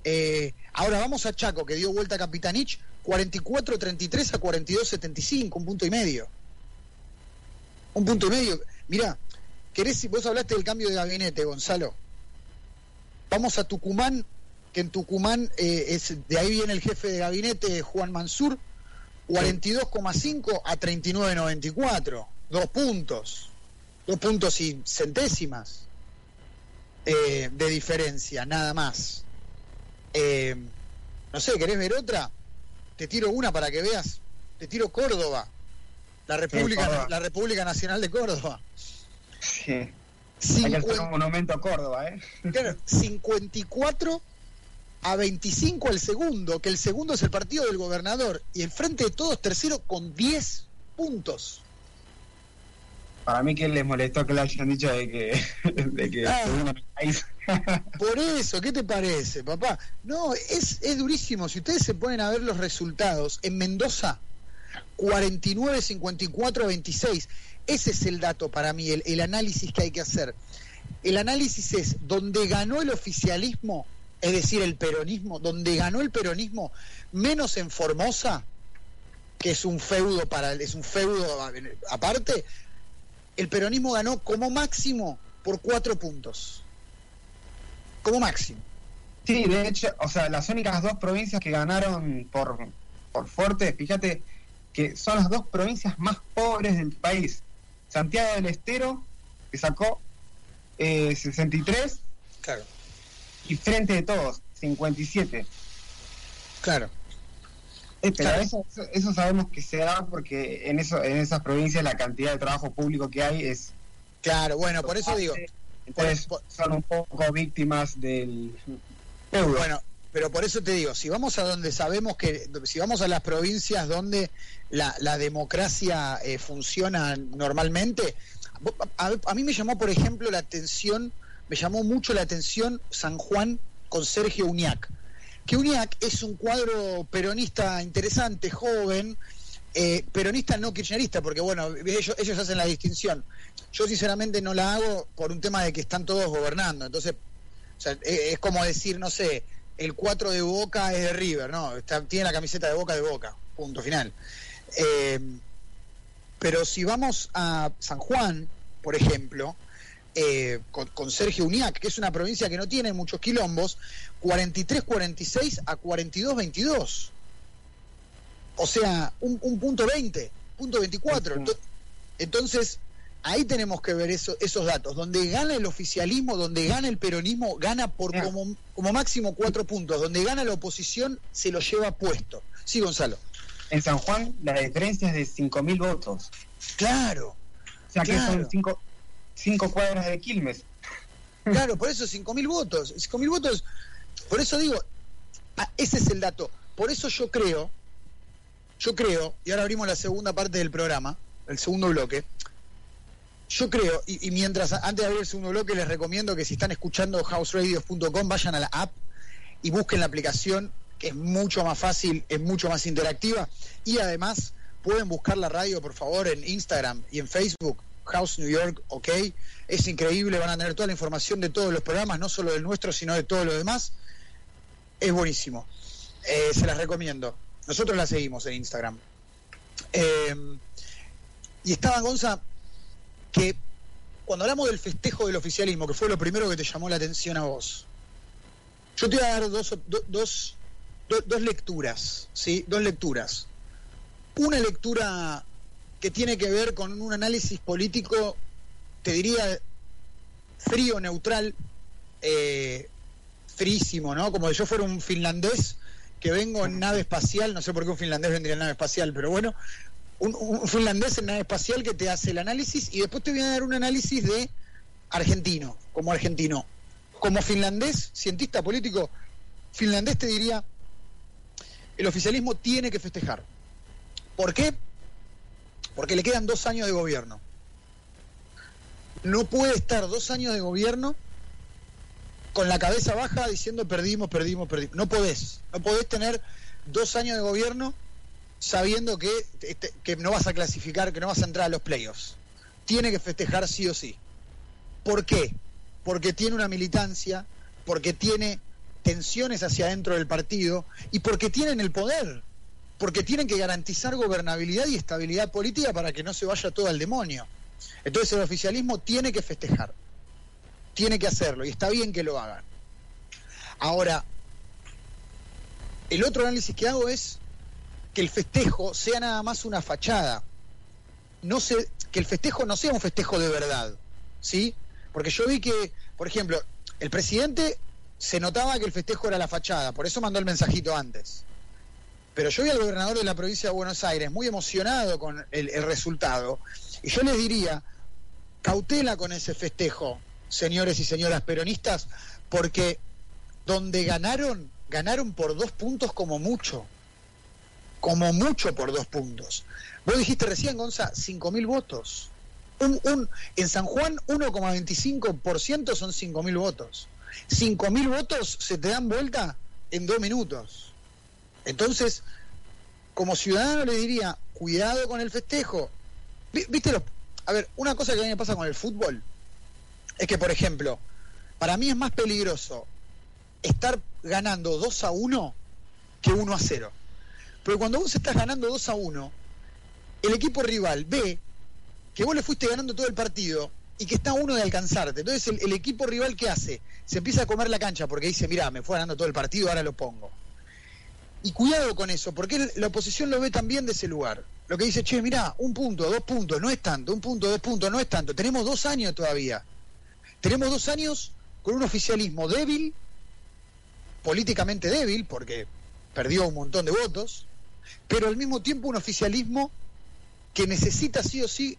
Eh, ahora vamos a Chaco, que dio vuelta a Capitanich, 44-33 a 42-75, un punto y medio. Un punto y medio. Mirá, querés, vos hablaste del cambio de gabinete, Gonzalo. Vamos a Tucumán, que en Tucumán eh, es, de ahí viene el jefe de gabinete, Juan Mansur, 42,5 a 39,94. Dos puntos. Dos puntos y centésimas eh, de diferencia, nada más. Eh, no sé, ¿querés ver otra? Te tiro una para que veas. Te tiro Córdoba. La República, Córdoba. la República Nacional de Córdoba. Sí. Hay que 50 hacer un monumento a Córdoba, ¿eh? Claro, 54 a 25 al segundo, que el segundo es el partido del gobernador, y el frente de todos tercero con 10 puntos. Para mí que les molestó que le hayan dicho de que, *laughs* de que Ah. *laughs* Por eso, ¿qué te parece, papá? No, es, es durísimo. Si ustedes se ponen a ver los resultados, en Mendoza, 49, 54 a 26. Ese es el dato para mí, el, el análisis que hay que hacer. El análisis es donde ganó el oficialismo, es decir, el peronismo, donde ganó el peronismo, menos en Formosa, que es un feudo para es un feudo aparte, el peronismo ganó como máximo por cuatro puntos. Como máximo. Sí, de hecho, o sea, las únicas dos provincias que ganaron por, por fuerte, fíjate que son las dos provincias más pobres del país. Santiago del Estero, que sacó eh, 63, Claro. y Frente de Todos, 57. Claro. Pero eso, eso- sabemos que se da porque en, eso, en esas provincias la cantidad de trabajo público que hay es... Claro, bueno, por eso digo, Entonces por- son un poco víctimas del euro. Bueno, pero por eso te digo, si vamos a donde sabemos que, si vamos a las provincias donde la, la democracia eh, funciona normalmente, a- a mí me llamó, por ejemplo, la atención, me llamó mucho la atención San Juan con Sergio Uñac. Que Uñac es un cuadro peronista interesante, joven, eh, peronista no kirchnerista, porque bueno, ellos, hacen la distinción. Yo sinceramente no la hago por un tema de que están todos gobernando, entonces o sea, e- es como decir, no sé, el 4 de Boca es de River, ¿no? Tiene la camiseta de Boca de Boca, punto final. Eh, pero si vamos a San Juan, por ejemplo, eh, con, con Sergio Uñac, que es una provincia que no tiene muchos quilombos, 43-46 a 42-22. O sea, un, un punto 20, punto 24. Ujú. Ento- Entonces, ahí tenemos que ver eso- esos datos. Donde gana el oficialismo, donde gana el peronismo, gana por como, como máximo cuatro puntos. Donde gana la oposición, se lo lleva puesto. Sí, Gonzalo. En San Juan la diferencia es de 5.000 votos. Claro, O sea que son cinco, cinco cuadras de Quilmes. claro, por eso 5.000 votos. 5.000 votos, por eso digo, ah, ese es el dato. Por eso yo creo, yo creo, y ahora abrimos la segunda parte del programa, el segundo bloque. Yo creo, y, mientras, antes de abrir el segundo bloque, les recomiendo que si están escuchando houseradios.com, vayan a la app y busquen la aplicación que es mucho más fácil, es mucho más interactiva y además pueden buscar la radio, por favor, en Instagram y en Facebook, House New York, ok. Es increíble, van a tener toda la información de todos los programas, no solo del nuestro, sino de todos los demás. Es buenísimo. Eh, se las recomiendo. Nosotros la seguimos en Instagram. Eh, y estaba Gonza, que cuando hablamos del festejo del oficialismo, que fue lo primero que te llamó la atención a vos, yo te voy a dar dos, dos, dos lecturas, ¿sí? Dos lecturas. Una lectura que tiene que ver con un análisis político, te diría, frío, neutral, eh, frísimo, ¿no? Como si yo fuera un finlandés que vengo en nave espacial, no sé por qué un finlandés vendría en nave espacial, pero bueno, un, finlandés en nave espacial que te hace el análisis y después te voy a dar un análisis de argentino, como argentino. Como finlandés, cientista político, finlandés te diría, el oficialismo tiene que festejar. ¿Por qué? Porque le quedan dos años de gobierno. No puede estar dos años de gobierno con la cabeza baja diciendo perdimos, perdimos, perdimos. No podés. No podés tener dos años de gobierno sabiendo que, este, que no vas a clasificar, que no vas a entrar a los playoffs. Tiene que festejar sí o sí. ¿Por qué? Porque tiene una militancia, porque tiene tensiones hacia adentro del partido y porque tienen el poder, porque tienen que garantizar gobernabilidad y estabilidad política para que no se vaya todo al demonio. Entonces el oficialismo tiene que festejar, tiene que hacerlo y está bien que lo hagan. Ahora, el otro análisis que hago es que el festejo sea nada más una fachada. No se, que el festejo no sea un festejo de verdad, ¿sí? Porque yo vi que, por ejemplo, el presidente se notaba que el festejo era la fachada, por eso mandó el mensajito antes. Pero yo vi al gobernador de la provincia de Buenos Aires muy emocionado con el, el resultado, y yo les diría, cautela con ese festejo, señores y señoras peronistas, porque donde ganaron, ganaron por dos puntos como mucho como mucho por dos puntos. Vos dijiste recién, Gonza, 5.000 votos. Un, un, en San Juan, 1,25% son 5.000 votos. 5.000 votos se te dan vuelta en dos minutos. Entonces, como ciudadano le diría, cuidado con el festejo. ¿Viste A ver, una cosa que a mí me pasa con el fútbol es que, por ejemplo, para mí es más peligroso estar ganando 2 a 1 que 1 a 0. Pero cuando vos estás ganando 2 a 1, el equipo rival ve que vos le fuiste ganando todo el partido y que está uno de alcanzarte. Entonces el, equipo rival ¿qué hace? Se empieza a comer la cancha porque dice, mira, me fue ganando todo el partido, ahora lo pongo. Y cuidado con eso, porque la oposición lo ve también de ese lugar. Lo que dice, che, mira, un punto, dos puntos, no es tanto, un punto, dos puntos, no es tanto. Tenemos dos años todavía. Tenemos dos años con un oficialismo débil, políticamente débil, porque perdió un montón de votos, pero al mismo tiempo un oficialismo que necesita sí o sí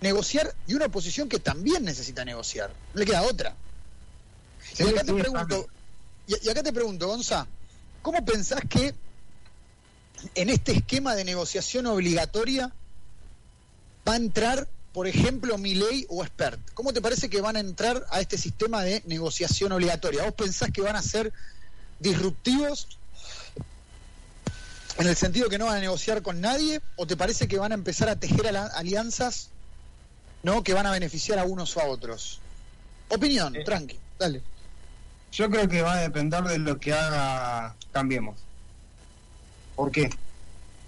negociar y una oposición que también necesita negociar. No le queda otra. y acá te pregunto, y, acá te pregunto, Gonza, ¿cómo pensás que en este esquema de negociación obligatoria va a entrar, por ejemplo, Milei o Expert? ¿Cómo te parece que van a entrar a este sistema de negociación obligatoria? ¿Vos pensás que van a ser disruptivos en el sentido que no van a negociar con nadie o te parece que van a empezar a tejer alianzas no que van a beneficiar a unos o a otros opinión eh, tranqui dale yo creo que va a depender de lo que haga cambiemos ¿por qué?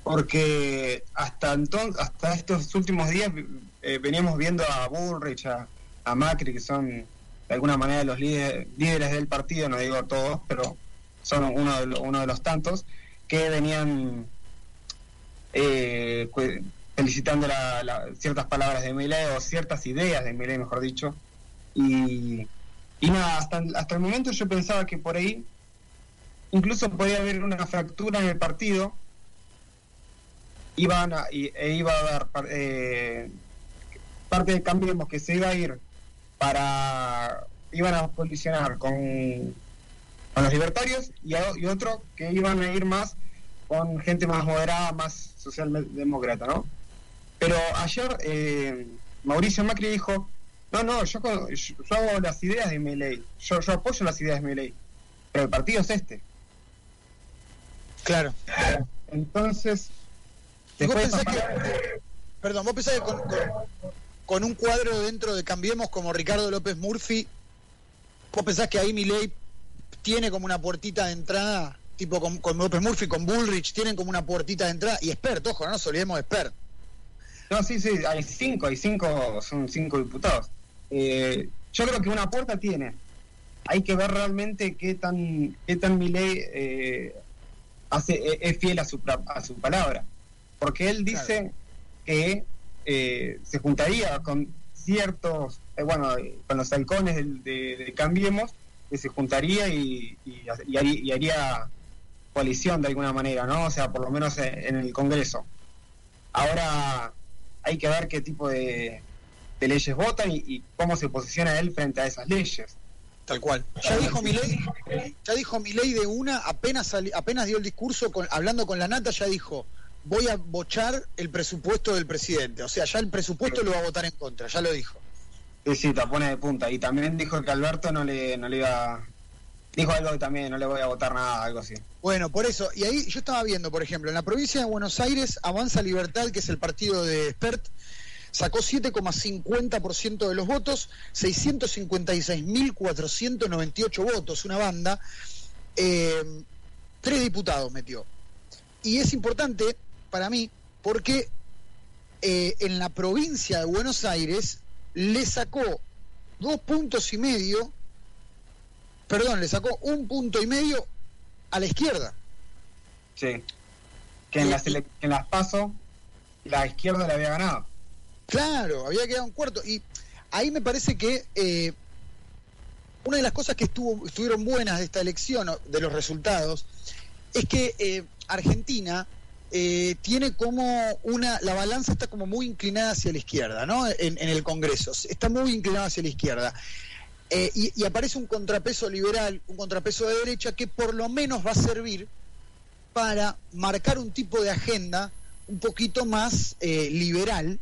porque hasta entonces hasta estos últimos días eh, veníamos viendo a Bullrich a, Macri que son de alguna manera los líderes, líderes del partido no digo todos pero son uno de, uno de los tantos que venían eh, felicitando ciertas palabras de Milei o ciertas ideas de Milei, mejor dicho. Y, y nada, hasta, hasta el momento yo pensaba que por ahí incluso podía haber una fractura en el partido iban a, e iba a dar eh, parte de Cambiemos que se iba a ir para iban a colisionar con con los libertarios y, y otro que iban a ir más con gente más moderada, más socialdemócrata, ¿no? Pero ayer eh, Mauricio Macri dijo, no, no, yo, hago las ideas de mi ley, yo, yo apoyo las ideas de mi ley, pero el partido es este. Claro. Entonces, ¿Y vos después pensás que, perdón, vos pensás que con, con- con un cuadro dentro de Cambiemos como Ricardo López Murphy, vos pensás que ahí Milei tiene como una puertita de entrada, tipo con, con López Murphy, con Bullrich, tienen como una puertita de entrada, y Expert, ojo, no nos olvidemos de Expert. No, sí, sí, hay cinco, hay cinco, son cinco diputados. Eh, yo creo que una puerta tiene. Hay que ver realmente qué tan, qué tan Milei eh, hace, e- es fiel a su, a su palabra. Porque él dice que eh, se juntaría con ciertos, eh, bueno, eh, con los halcones del- de, de Cambiemos, que se juntaría y, y, y haría, y haría coalición de alguna manera, ¿no? O sea, por lo menos en, en el Congreso. Ahora hay que ver qué tipo de, de leyes votan y, y cómo se posiciona él frente a esas leyes. Tal cual. Ya dijo Milei, ya dijo Milei de una, apenas sali- apenas dio el discurso con- hablando con la nata, ya dijo, voy a bochar el presupuesto del presidente. O sea, ya el presupuesto lo va a votar en contra, ya lo dijo. Sí, sí, te pone de punta. Y también dijo que Alberto no le, no le iba... Dijo algo que también, no le voy a votar nada, algo así. Bueno, por eso, y ahí yo estaba viendo, por ejemplo, en la provincia de Buenos Aires, Avanza Libertad, que es el partido de Spert, sacó 7,50% de los votos, 656.498 votos, una banda, eh, tres diputados metió. Y es importante para mí porque eh, en la provincia de Buenos Aires le sacó dos puntos y medio, perdón, le sacó un punto y medio a la izquierda. Sí. Que en las, en las PASO la izquierda le había ganado. Claro, había quedado un cuarto. Y ahí me parece que eh, una de las cosas que estuvo, estuvieron buenas de esta elección, de los resultados, es que eh, Argentina eh, tiene como una, la balanza está como muy inclinada hacia la izquierda, ¿no? En, el Congreso, está muy inclinada hacia la izquierda. Eh, y, y aparece un contrapeso liberal, un contrapeso de derecha que por lo menos va a servir para marcar un tipo de agenda un poquito más liberal,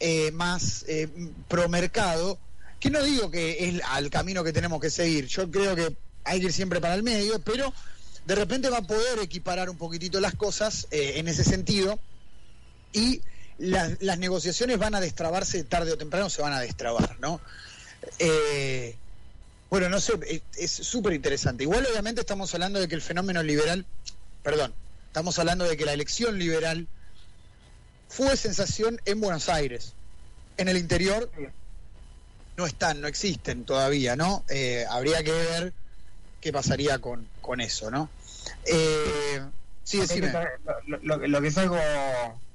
eh, más eh, pro mercado, que no digo que es al camino que tenemos que seguir, yo creo que hay que ir siempre para el medio, pero de repente va a poder equiparar un poquitito las cosas eh, en ese sentido y las, las negociaciones van a destrabarse tarde o temprano, se van a destrabar, ¿no? Eh, bueno, no sé, es- es súper interesante. Igual obviamente estamos hablando de que el fenómeno liberal, perdón, estamos hablando de que la elección liberal fue sensación en Buenos Aires. En el interior no están, no existen todavía, ¿no? Eh, habría que ver qué pasaría con, con eso, ¿no? Eh, sí, decime. Lo, lo- lo que es algo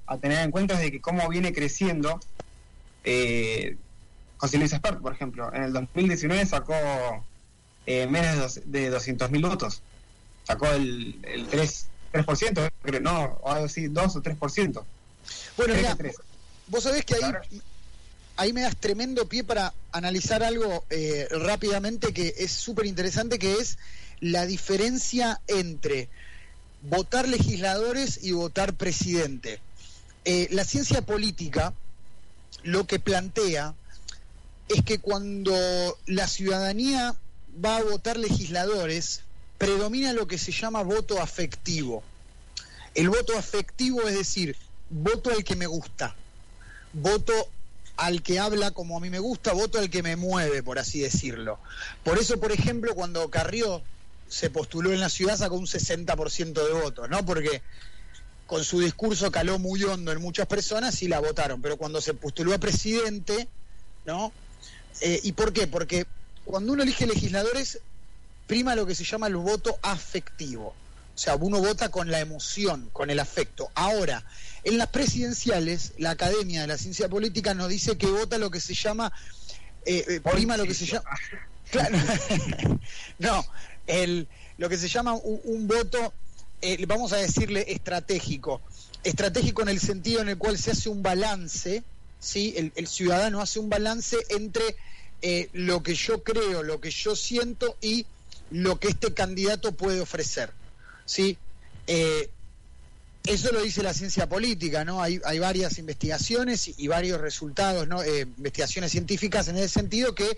a tener en cuenta es de que cómo viene creciendo eh, José Luis Espert, por ejemplo. En el 2019 sacó eh, menos de 200.000 votos. Sacó el, el 3, 3%, creo, no, o algo así, 2 o 3%. Bueno, tres. vos sabés que ahí, Claro. ahí me das tremendo pie para analizar algo eh, rápidamente que es súper interesante, que es la diferencia entre votar legisladores y votar presidente. Eh, la ciencia política lo que plantea es que cuando la ciudadanía va a votar legisladores, predomina lo que se llama voto afectivo. El voto afectivo es decir, voto al que me gusta, voto al que habla como a mí me gusta, voto al que me mueve, por así decirlo. Por eso, por ejemplo, cuando Carrió se postuló en la ciudad sacó un 60% de votos, ¿no? Porque con su discurso caló muy hondo en muchas personas y la votaron, pero cuando se postuló a presidente, ¿no? Eh, ¿Y por qué? Porque cuando uno elige legisladores, prima lo que se llama el voto afectivo. O sea, uno vota con la emoción, con el afecto. Ahora, en las presidenciales, la Academia de la Ciencia Política nos dice que vota lo que se llama, eh, eh, prima lo que se llama... Claro, *laughs* no, el, lo que se llama un, un voto, eh, vamos a decirle estratégico. Estratégico en el sentido en el cual se hace un balance, ¿sí? El, el ciudadano hace un balance entre eh, lo que yo creo, lo que yo siento y lo que este candidato puede ofrecer, ¿sí? Eh, eso lo dice la ciencia política, ¿no? Hay, hay varias investigaciones y, varios resultados, ¿no? Eh, investigaciones científicas en ese sentido que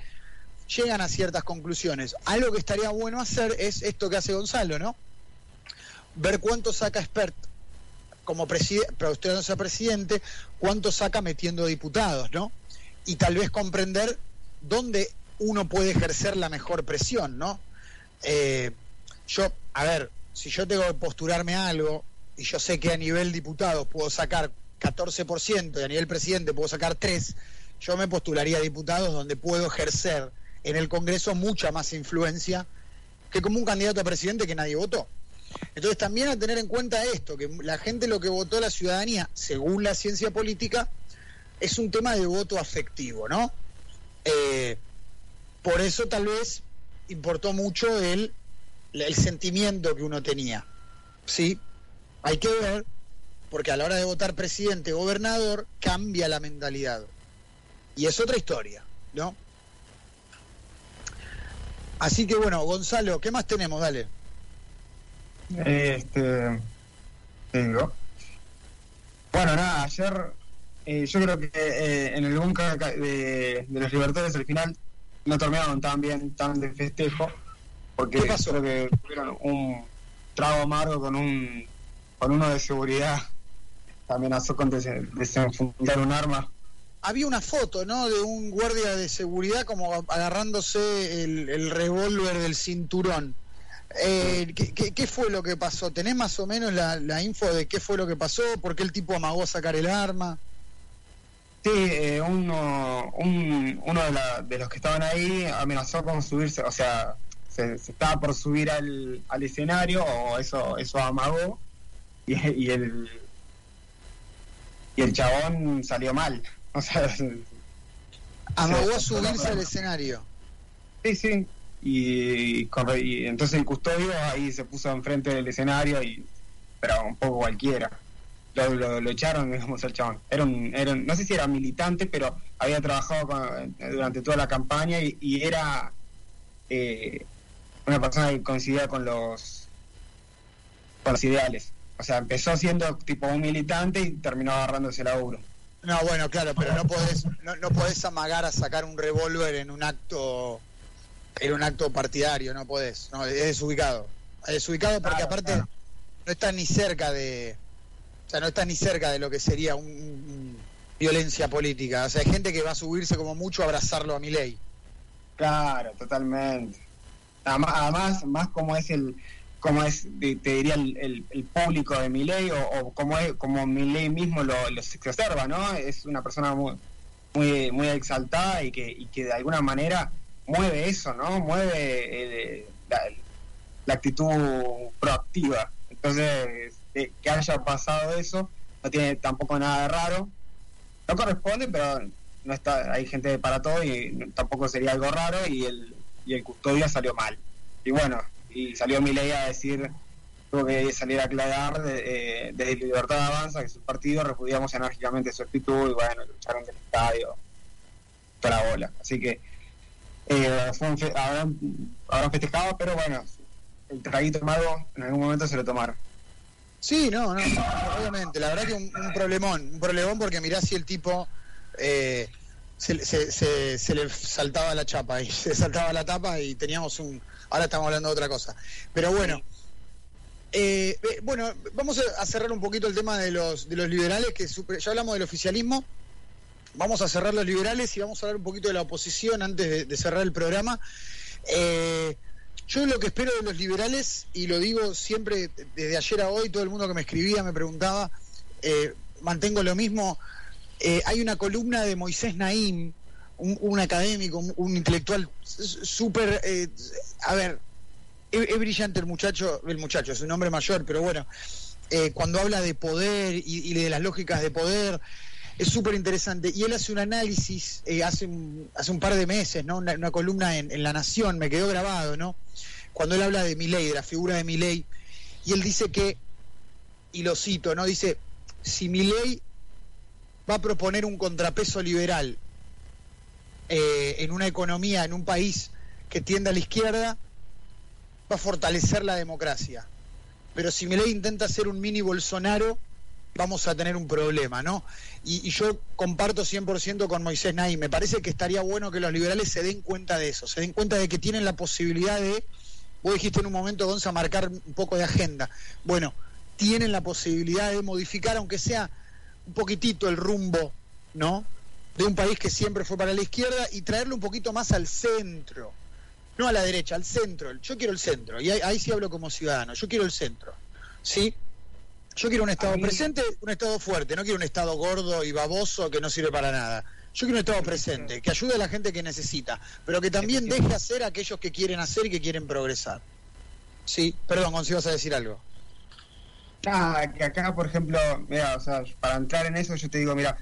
llegan a ciertas conclusiones. Algo que estaría bueno hacer es esto que hace Gonzalo, ¿no? ver cuánto saca Expert como presidente, pero usted no sea presidente, cuánto saca metiendo diputados, ¿no? Y tal vez comprender dónde uno puede ejercer la mejor presión, ¿no? Eh, yo, a ver, si yo tengo que postularme a algo y yo sé que a nivel diputados puedo sacar 14% y a nivel presidente puedo sacar 3, yo me postularía a diputados donde puedo ejercer en el Congreso mucha más influencia que como un candidato a presidente que nadie votó. Entonces también a tener en cuenta esto, que la gente lo que votó la ciudadanía, según la ciencia política, es un tema de voto afectivo, ¿no? Eh, por eso tal vez importó mucho el, el sentimiento que uno tenía. Sí, hay que ver, porque a la hora de votar presidente o gobernador cambia la mentalidad. Y es otra historia, ¿no? Así que bueno, Gonzalo, ¿qué más tenemos? Dale. Este, tengo. Bueno, nada, ayer eh, yo creo que eh, en el búnker de, de, los Libertadores al final no terminaron tan bien, tan de festejo, porque creo que tuvieron un trago amargo con un con uno de seguridad, amenazó con desenfundar un arma. Había una foto, ¿no? De un guardia de seguridad como agarrándose el, el revólver del cinturón. Eh, ¿qué, fue lo que pasó? ¿Tenés más o menos la, info de qué fue lo que pasó? ¿Por qué el tipo amagó sacar el arma? Sí, eh, uno, uno de, los que estaban ahí amenazó con subirse, o sea, se, estaba por subir al, escenario, o eso, eso amagó, *laughs* y, y, el y el chabón salió mal. *laughs* O sea, amagó a subirse al escenario. Sí, sí, y, entonces el custodio ahí se puso enfrente del escenario y pero un poco cualquiera. Lo, lo, echaron *laughs* digamos al chabón. Era un, era no sé si era militante pero había trabajado durante toda la campaña y, era eh, una persona que coincidía con los con los ideales o sea empezó siendo tipo un militante y terminó agarrándose el laburo no bueno claro pero no podés no, no podés amagar a sacar un revólver en un acto era un acto partidario, no podés, no, es desubicado. Es desubicado porque aparte no estás ni cerca de, o sea, no estás ni cerca de lo que sería un, violencia política. O sea, hay gente que va a subirse como mucho a abrazarlo a mi ley. Claro, totalmente. Además, más como es el, como es, te diría el, el, público de mi ley o, como es, como mi ley mismo lo, lo observa, ¿no? Es una persona muy, muy, muy exaltada y que, y que de alguna manera mueve eso, ¿no? Mueve eh, la, actitud proactiva. Entonces, que haya pasado eso no tiene tampoco nada de raro. No corresponde, pero no está hay gente para todo y tampoco sería algo raro y el, y el custodia salió mal. Y bueno, y salió mi ley a decir tuvo que salir a aclarar desde de, de Libertad de Avanza, que es un partido, repudiamos enérgicamente su actitud y bueno, lucharon del estadio, toda la bola. Así que eh, habrán, festejado, pero bueno, el traguito mago en algún momento se lo tomaron. Sí, no, no, obviamente. La verdad que un, un problemón, un problemón porque mirá si el tipo eh, se, se, se, le saltaba la chapa y *laughs* se saltaba la tapa y teníamos un... Ahora estamos hablando de otra cosa. Pero bueno, eh, eh, bueno, vamos a cerrar un poquito el tema de los, de los liberales, que ya hablamos del oficialismo, vamos a cerrar los liberales y vamos a hablar un poquito de la oposición antes de, cerrar el programa. Eh, yo lo que espero de los liberales, y lo digo siempre desde ayer a hoy, todo el mundo que me escribía me preguntaba, eh, mantengo lo mismo, eh, hay una columna de Moisés Naim, un, académico, un, intelectual súper, a ver, es, brillante el muchacho, el muchacho, es un hombre mayor, pero bueno, cuando habla de poder y de las lógicas de poder, es súper interesante. Y él hace un análisis eh, hace, un, hace un par de meses, ¿no? Una, columna en, La Nación, me quedó grabado, ¿no? Cuando él habla de Milei, de la figura de Milei, y él dice que, y lo cito, ¿no? Dice, si Milei va a proponer un contrapeso liberal eh, en una economía, en un país que tienda a la izquierda, va a fortalecer la democracia. Pero si Milei intenta hacer un mini Bolsonaro, vamos a tener un problema, ¿no? Y, yo comparto 100% con Moisés Nay, me parece que estaría bueno que los liberales se den cuenta de eso, se den cuenta de que tienen la posibilidad de vos dijiste en un momento, Gonza, marcar un poco de agenda. Bueno, tienen la posibilidad de modificar, aunque sea un poquitito el rumbo, ¿no? De un país que siempre fue para la izquierda y traerlo un poquito más al centro. No a la derecha, al centro. Yo quiero el centro. Y ahí, ahí sí hablo como ciudadano. Yo quiero el centro. ¿Sí? Yo quiero un Estado mí- presente, un Estado fuerte. No quiero un Estado gordo y baboso que no sirve para nada. Yo quiero un Estado presente, que ayude a la gente que necesita, pero que también deje hacer a aquellos que quieren hacer y que quieren progresar. Sí, perdón, Gonzalo, ibas a decir algo. Ah, que acá, por ejemplo, mira, o sea, para entrar en eso, yo te digo, mira,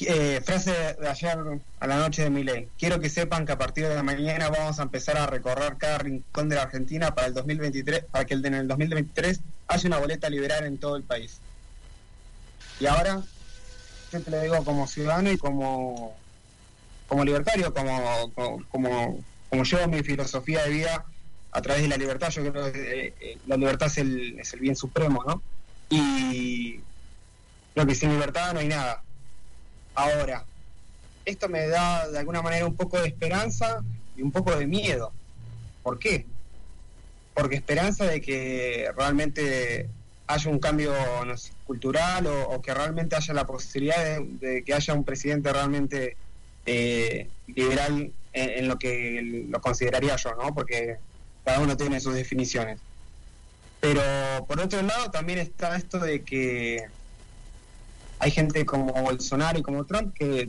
eh, frase de ayer a la noche de mi ley. Quiero que sepan que a partir de la mañana vamos a empezar a recorrer cada rincón de la Argentina para el 2023, para que en el 2023 haya una boleta liberal en todo el país. Y ahora, yo te lo digo como ciudadano y como, como libertario, como, como, como, yo mi filosofía de vida a través de la libertad, yo creo que eh, eh, la libertad es el, es el bien supremo, ¿no? Y creo que sin libertad no hay nada. Ahora, esto me da de alguna manera un poco de esperanza y un poco de miedo. ¿Por qué? Porque esperanza de que realmente haya un cambio cultural o, que realmente haya la posibilidad de, de que haya un presidente realmente eh, liberal en, en lo que lo consideraría yo, ¿no? Porque cada uno tiene sus definiciones. Pero por otro lado también está esto de que hay gente como Bolsonaro y como Trump que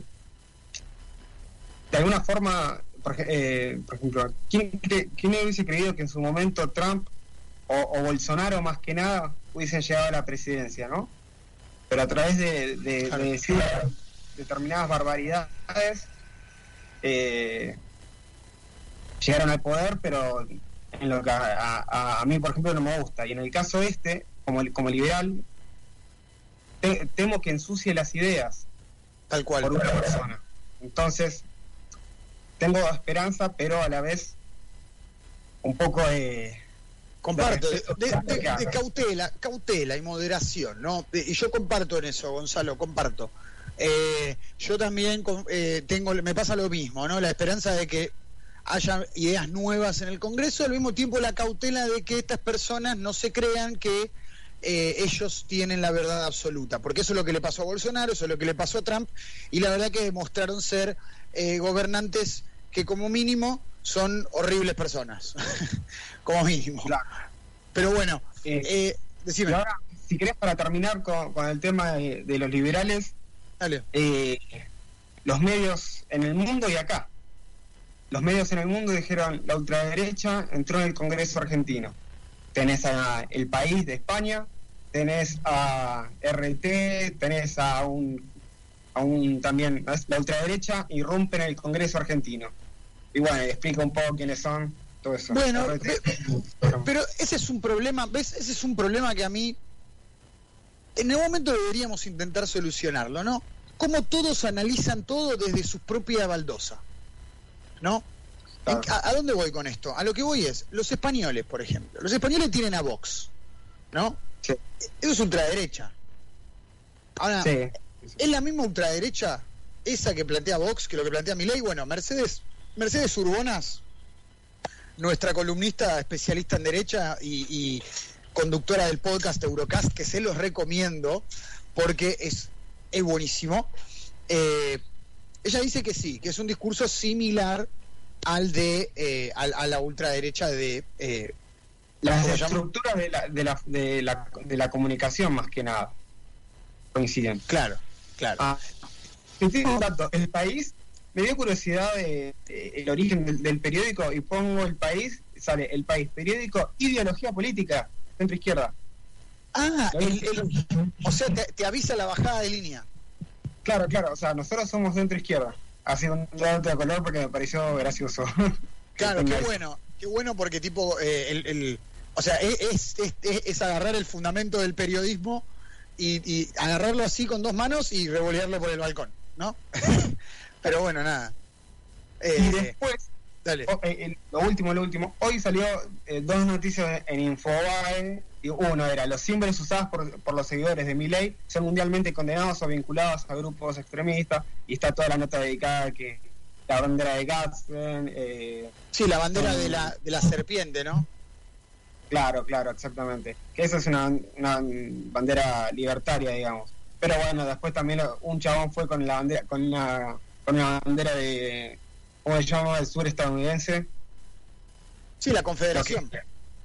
de alguna forma, por, eh, por ejemplo, ¿quién, cre- quién hubiese creído que en su momento Trump o, o Bolsonaro más que nada hubiesen llegado a la presidencia, ¿no? Pero a través de, de- Claro. de decir determinadas barbaridades, eh, llegaron al poder, pero en lo que a, a- a mí, por ejemplo, no me gusta. Y en el caso este, como, como liberal, te- temo que ensucie las ideas Tal cual. por una persona. Entonces, tengo esperanza, pero a la vez un poco de... Comparto, de, cautela, cautela y moderación, ¿no? Y yo comparto en eso, Gonzalo, comparto. Eh, yo también eh, tengo, me pasa lo mismo, ¿no? La esperanza de que haya ideas nuevas en el Congreso, al mismo tiempo la cautela de que estas personas no se crean que eh, ellos tienen la verdad absoluta, porque eso es lo que le pasó a Bolsonaro, eso es lo que le pasó a Trump, y la verdad que demostraron ser eh, gobernantes que como mínimo son horribles personas, *laughs* como mínimo. Claro. Pero bueno, Eh, eh, y ahora, si querés, para terminar con, con el tema de, de los liberales, dale. eh, los medios en el mundo y acá. Los medios en el mundo dijeron la ultraderecha entró en el Congreso argentino. Tenés a El País de España, tenés a RT, tenés a un, a un también, la ultraderecha irrumpe en el Congreso argentino. Y bueno, explica un poco quiénes son, todo eso. Bueno, RT, Pero ese es un problema, ¿ves? Ese es un problema que a mí en el momento deberíamos intentar solucionarlo, ¿no? Cómo todos analizan todo desde su propia baldosa, ¿no? ¿En- Claro. a, a dónde voy con esto? A lo que voy es, los españoles, por ejemplo. Los españoles tienen a Vox, ¿no? Sí. Eso es ultraderecha. Ahora, Sí. ¿Es la misma ultraderecha esa que plantea Vox que lo que plantea Milei? Bueno, Mercedes, Mercedes Urbonas, nuestra columnista especialista en derecha y, y conductora del podcast Eurocast, que se los recomiendo porque es, es buenísimo. eh, ella dice que sí, que es un discurso similar al de eh, al- a la ultraderecha de eh, Las estructuras de la, de, la, de, la, de la comunicación más que nada coinciden. claro, claro. Ah, un dato. El país, me dio curiosidad de, de- el origen del, del periódico y pongo el país, sale el país, periódico, ideología política, centro izquierda. Ah, el- el- o sea, te, te avisa la bajada de línea. Claro, claro, o sea, nosotros somos centro izquierda. Así un dato de color porque me pareció gracioso. Claro, *laughs* qué bueno, qué bueno porque tipo, eh, el, el- o sea, es, es, es- es agarrar el fundamento del periodismo y, y agarrarlo así con dos manos y revolearlo por el balcón, ¿no? *laughs* Pero bueno, nada. Eh, Y después, dale. oh, eh, el- lo último, lo último, hoy salió eh, dos noticias en Infobae. Y uno era, los símbolos usados por, por los seguidores de Milei son mundialmente condenados o vinculados a grupos extremistas. Y está toda la nota dedicada a que la bandera de eh, Sí, la bandera de la, de la serpiente, ¿no? Claro, claro, exactamente. Que esa es una, una bandera libertaria, digamos. Pero bueno, después también un chabón fue con la bandera, con una, con una bandera de, ¿cómo se llama? El sur estadounidense. Sí, la Confederación.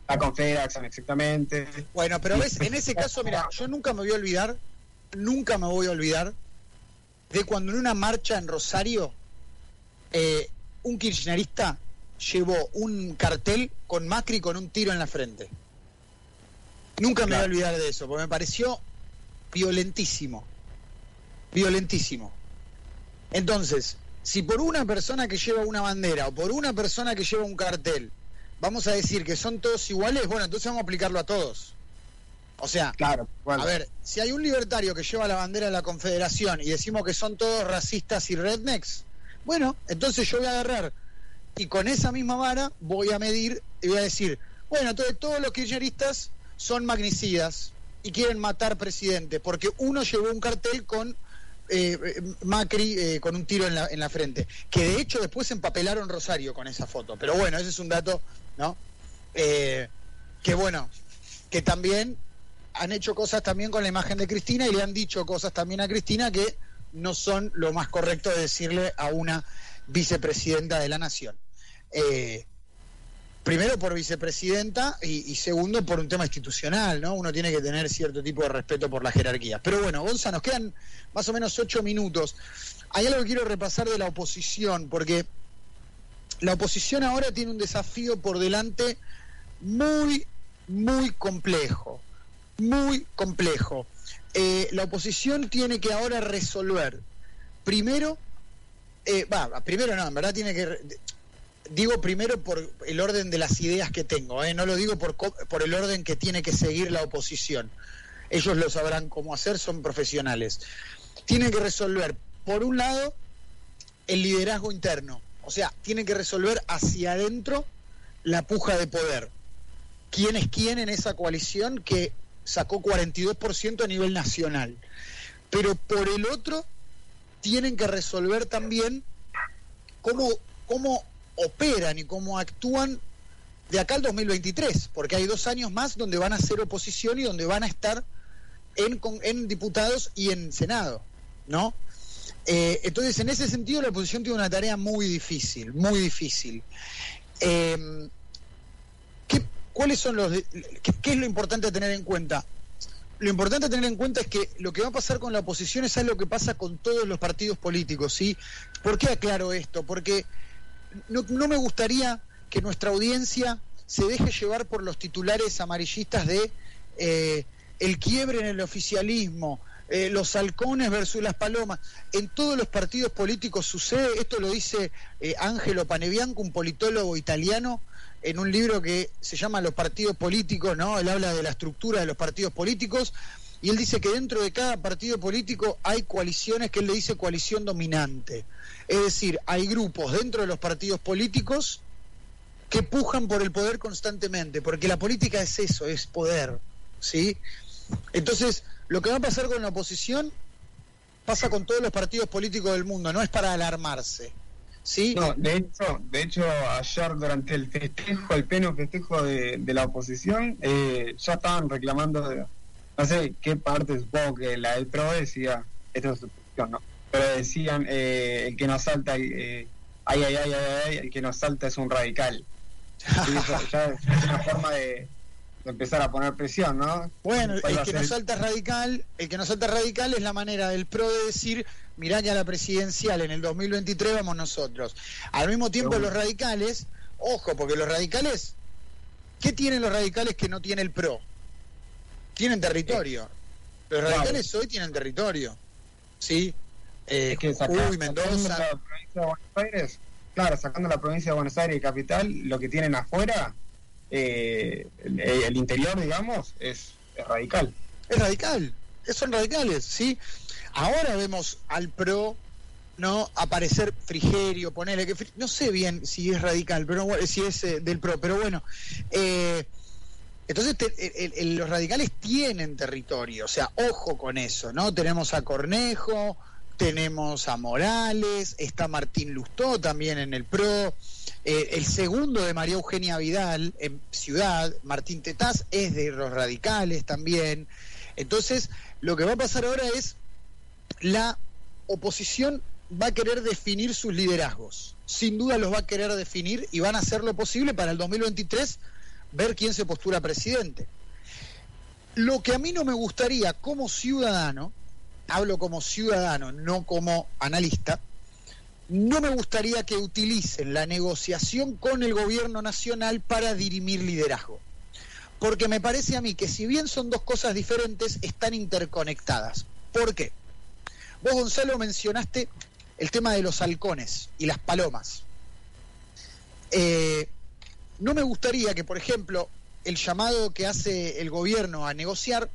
La Confederación, exactamente. Bueno, pero ves, en ese caso, mira, yo nunca me voy a olvidar, nunca me voy a olvidar de cuando en una marcha en Rosario, eh, un kirchnerista llevó un cartel con Macri con un tiro en la frente. Nunca me voy a olvidar de eso, porque me pareció violentísimo. Violentísimo. Entonces, si por una persona que lleva una bandera o por una persona que lleva un cartel, vamos a decir que son todos iguales, bueno, entonces vamos a aplicarlo a todos. O sea, claro, a ver, si hay un libertario que lleva la bandera de la Confederación y decimos que son todos racistas y rednecks, bueno, entonces yo voy a agarrar y con esa misma vara voy a medir y voy a decir, bueno, entonces todos los kirchneristas son magnicidas y quieren matar presidente, porque uno llevó un cartel con eh, Macri eh, con un tiro en la, en la frente, que de hecho después empapelaron Rosario con esa foto, pero bueno, ese es un dato, ¿no? Eh, que bueno, que también han hecho cosas también con la imagen de Cristina y le han dicho cosas también a Cristina que no son lo más correcto de decirle a una vicepresidenta de la nación. Eh, primero por vicepresidenta y, segundo por un tema institucional, ¿no? Uno tiene que tener cierto tipo de respeto por la jerarquía. Pero bueno, Gonza, nos quedan más o menos ocho minutos. Hay algo que quiero repasar de la oposición, porque la oposición ahora tiene un desafío por delante muy, muy complejo, muy complejo. Eh, la oposición tiene que ahora resolver, primero, eh, primero no, en verdad tiene que digo primero por el orden de las ideas que tengo, ¿eh? no lo digo por, por el orden que tiene que seguir la oposición. Ellos lo sabrán cómo hacer, son profesionales. Tienen que resolver, por un lado, el liderazgo interno, o sea, tienen que resolver hacia adentro la puja de poder. ¿Quién es quién en esa coalición que sacó 42% a nivel nacional? Pero por el otro, tienen que resolver también cómo, cómo operan y cómo actúan de acá al 2023, porque hay dos años más donde van a ser oposición y donde van a estar en, en diputados y en Senado, ¿no? Eh, entonces, en ese sentido, la oposición tiene una tarea muy difícil, muy difícil. Eh, ¿qué, ¿Cuáles son los... Qué, ¿Qué es lo importante a tener en cuenta? lo importante a tener en cuenta es que lo que va a pasar con la oposición es algo que pasa con todos los partidos políticos, ¿sí? ¿Por qué aclaro esto? Porque no, no me gustaría que nuestra audiencia se deje llevar por los titulares amarillistas de eh, el quiebre en el oficialismo, eh, los halcones versus las palomas. En todos los partidos políticos sucede, esto lo dice eh, Angelo Panebianco, un politólogo italiano, en un libro que se llama Los partidos políticos, ¿no? Él habla de la estructura de los partidos políticos y él dice que dentro de cada partido político hay coaliciones que él le dice coalición dominante. Es decir, hay grupos dentro de los partidos políticos que pujan por el poder constantemente, porque la política es eso, es poder, ¿sí? Entonces, lo que va a pasar con la oposición pasa con todos los partidos políticos del mundo, no es para alarmarse. ¿Sí? No, de hecho, de hecho ayer durante el festejo, el pleno festejo de, la oposición, eh, ya estaban reclamando, no sé qué parte, supongo que la del PRO decía, esto es ¿no? pero decían eh, el que nos salta eh, ay, ay, ay, ay, el que nos salta es un radical *laughs* ya es una forma de, empezar a poner presión ¿no? bueno el que nos salta es radical el que nos salta es radical es la manera del PRO de decir mirá que a la presidencial en el 2023 vamos nosotros al mismo tiempo los radicales ojo porque los radicales ¿qué tienen los radicales que no tiene el PRO? Tienen territorio los radicales hoy tienen territorio ¿sí? Eh, que Mendoza. La provincia de Buenos Aires, claro, sacando la provincia de Buenos Aires y capital, lo que tienen afuera, eh, el, interior, digamos, es, radical. Es radical, son radicales, ¿sí? Ahora vemos al PRO no aparecer Frigerio, ponerle que no sé bien si es radical, pero si es eh, del PRO, pero bueno, eh, entonces los radicales tienen territorio, o sea, ojo con eso, ¿no? Tenemos a Cornejo, tenemos a Morales, está Martín Lustó también en el PRO, Eh, el segundo de María Eugenia Vidal en Ciudad, Martín Tetaz, es de los radicales también. Entonces, lo que va a pasar ahora es la oposición va a querer definir sus liderazgos. Sin duda los va a querer definir y van a hacer lo posible para el 2023 ver quién se postura presidente. Lo que a mí no me gustaría como ciudadano, hablo como ciudadano, no como analista, no me gustaría que utilicen la negociación con el gobierno nacional para dirimir liderazgo. Porque me parece a mí que si bien son dos cosas diferentes, están interconectadas. ¿Por qué? Vos, Gonzalo, mencionaste el tema de los halcones y las palomas. Eh, no me gustaría que, por ejemplo, el llamado que hace el gobierno a negociar,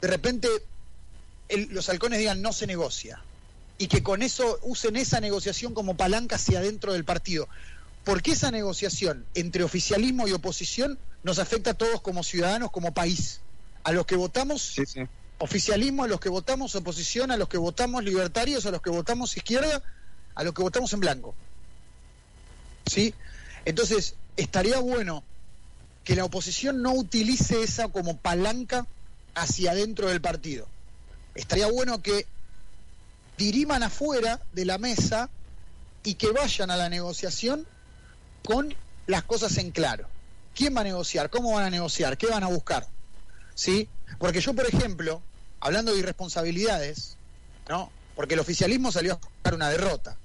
de repente los halcones digan no se negocia y que con eso usen esa negociación como palanca hacia adentro del partido. Porque esa negociación entre oficialismo y oposición nos afecta a todos como ciudadanos, como país. A los que votamos oficialismo, a los que votamos oposición, a los que votamos libertarios, a los que votamos izquierda, a los que votamos en blanco. ¿Sí? Entonces, estaría bueno que la oposición no utilice esa como palanca hacia adentro del partido. Estaría bueno que diriman afuera de la mesa y que vayan a la negociación con las cosas en claro. ¿Quién va a negociar? ¿Cómo van a negociar? ¿Qué van a buscar? ¿Sí? Porque yo, por ejemplo, hablando de irresponsabilidades, ¿no? Porque el oficialismo salió a buscar una derrota.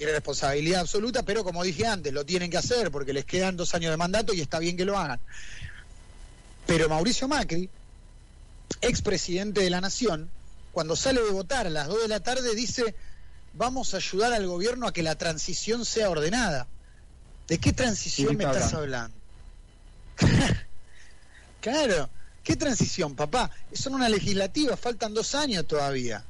Irresponsabilidad absoluta, pero como dije antes, lo tienen que hacer porque les quedan dos años de mandato y está bien que lo hagan. Pero Mauricio Macri, expresidente de la Nación, cuando sale de votar a las 2 de la tarde dice, vamos a ayudar al gobierno a que la transición sea ordenada. ¿De qué transición me estás hablando? *laughs* claro, ¿qué transición, papá? Son una legislativa, faltan dos años todavía.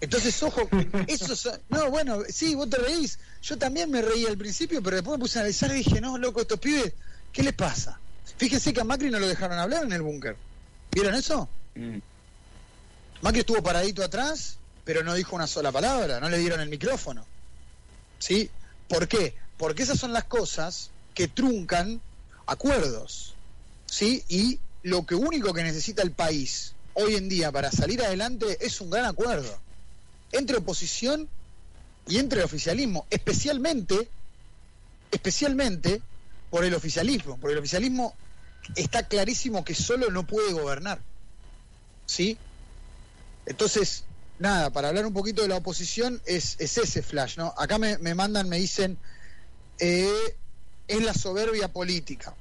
Entonces, ojo, eso no, bueno, sí, vos te reís. Yo también me reí al principio, pero después me puse a analizar y dije, no, loco, estos pibes, ¿qué les pasa? Fíjese que a Macri no lo dejaron hablar en el búnker. ¿Vieron eso? Mm. Macri estuvo paradito atrás, pero no dijo una sola palabra, no le dieron el micrófono. ¿Sí? ¿Por qué? Porque esas son las cosas que truncan acuerdos. ¿Sí? Y lo que único que necesita el país hoy en día para salir adelante es un gran acuerdo entre oposición y entre el oficialismo, especialmente especialmente por el oficialismo, porque el oficialismo está clarísimo que solo no puede gobernar. ¿Sí? Entonces, nada, para hablar un poquito de la oposición es, ese flash, ¿no? Acá me, mandan, me dicen, eh, es la soberbia política.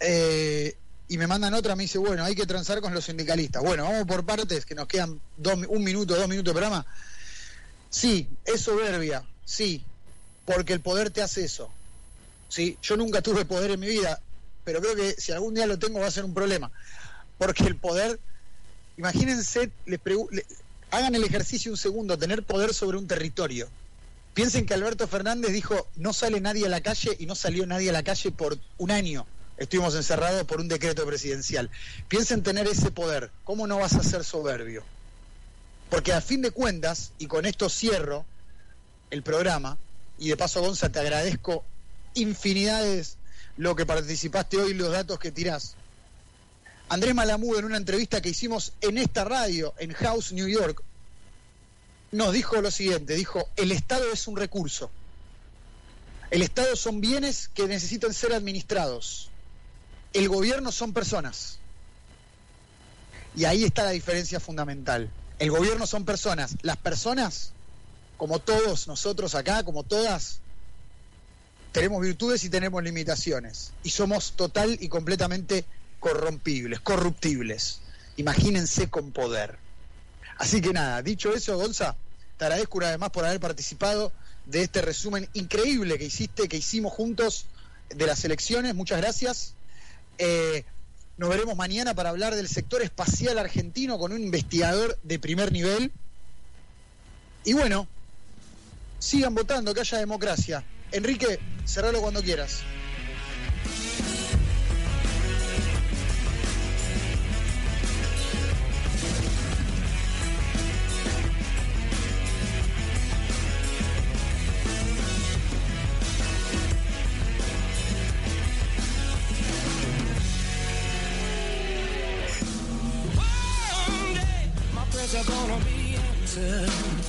Eh, y me mandan otra, me dice, bueno, hay que transar con los sindicalistas. Bueno, vamos por partes, que nos quedan un minuto, dos minutos de programa. Sí, es soberbia, sí, porque el poder te hace eso. Sí, yo nunca tuve poder en mi vida, pero creo que si algún día lo tengo va a ser un problema, porque el poder imagínense, les hagan el ejercicio un segundo, tener poder sobre un territorio. Piensen que Alberto Fernández dijo, no sale nadie a la calle y no salió nadie a la calle por un año. Estuvimos encerrados por un decreto presidencial. Piensen tener ese poder. ¿Cómo no vas a ser soberbio? Porque a fin de cuentas, y con esto cierro el programa, y de paso, Gonza, te agradezco infinidades lo que participaste hoy, los datos que tirás. Andrés Malamud, en una entrevista que hicimos en esta radio, en House, New York, nos dijo lo siguiente, dijo, el Estado es un recurso. El Estado son bienes que necesitan ser administrados. El gobierno son personas. Y ahí está la diferencia fundamental. El gobierno son personas. Las personas, como todos nosotros acá, como todas, tenemos virtudes y tenemos limitaciones. Y somos total y completamente corrompibles, corruptibles. Imagínense con poder. Así que nada, dicho eso, Gonza, te agradezco una vez más por haber participado de este resumen increíble que hiciste, que hicimos juntos de las elecciones. Muchas gracias. Eh, nos veremos mañana para hablar del sector espacial argentino con un investigador de primer nivel. Y bueno, sigan votando, que haya democracia. Enrique, cerralo cuando quieras. good.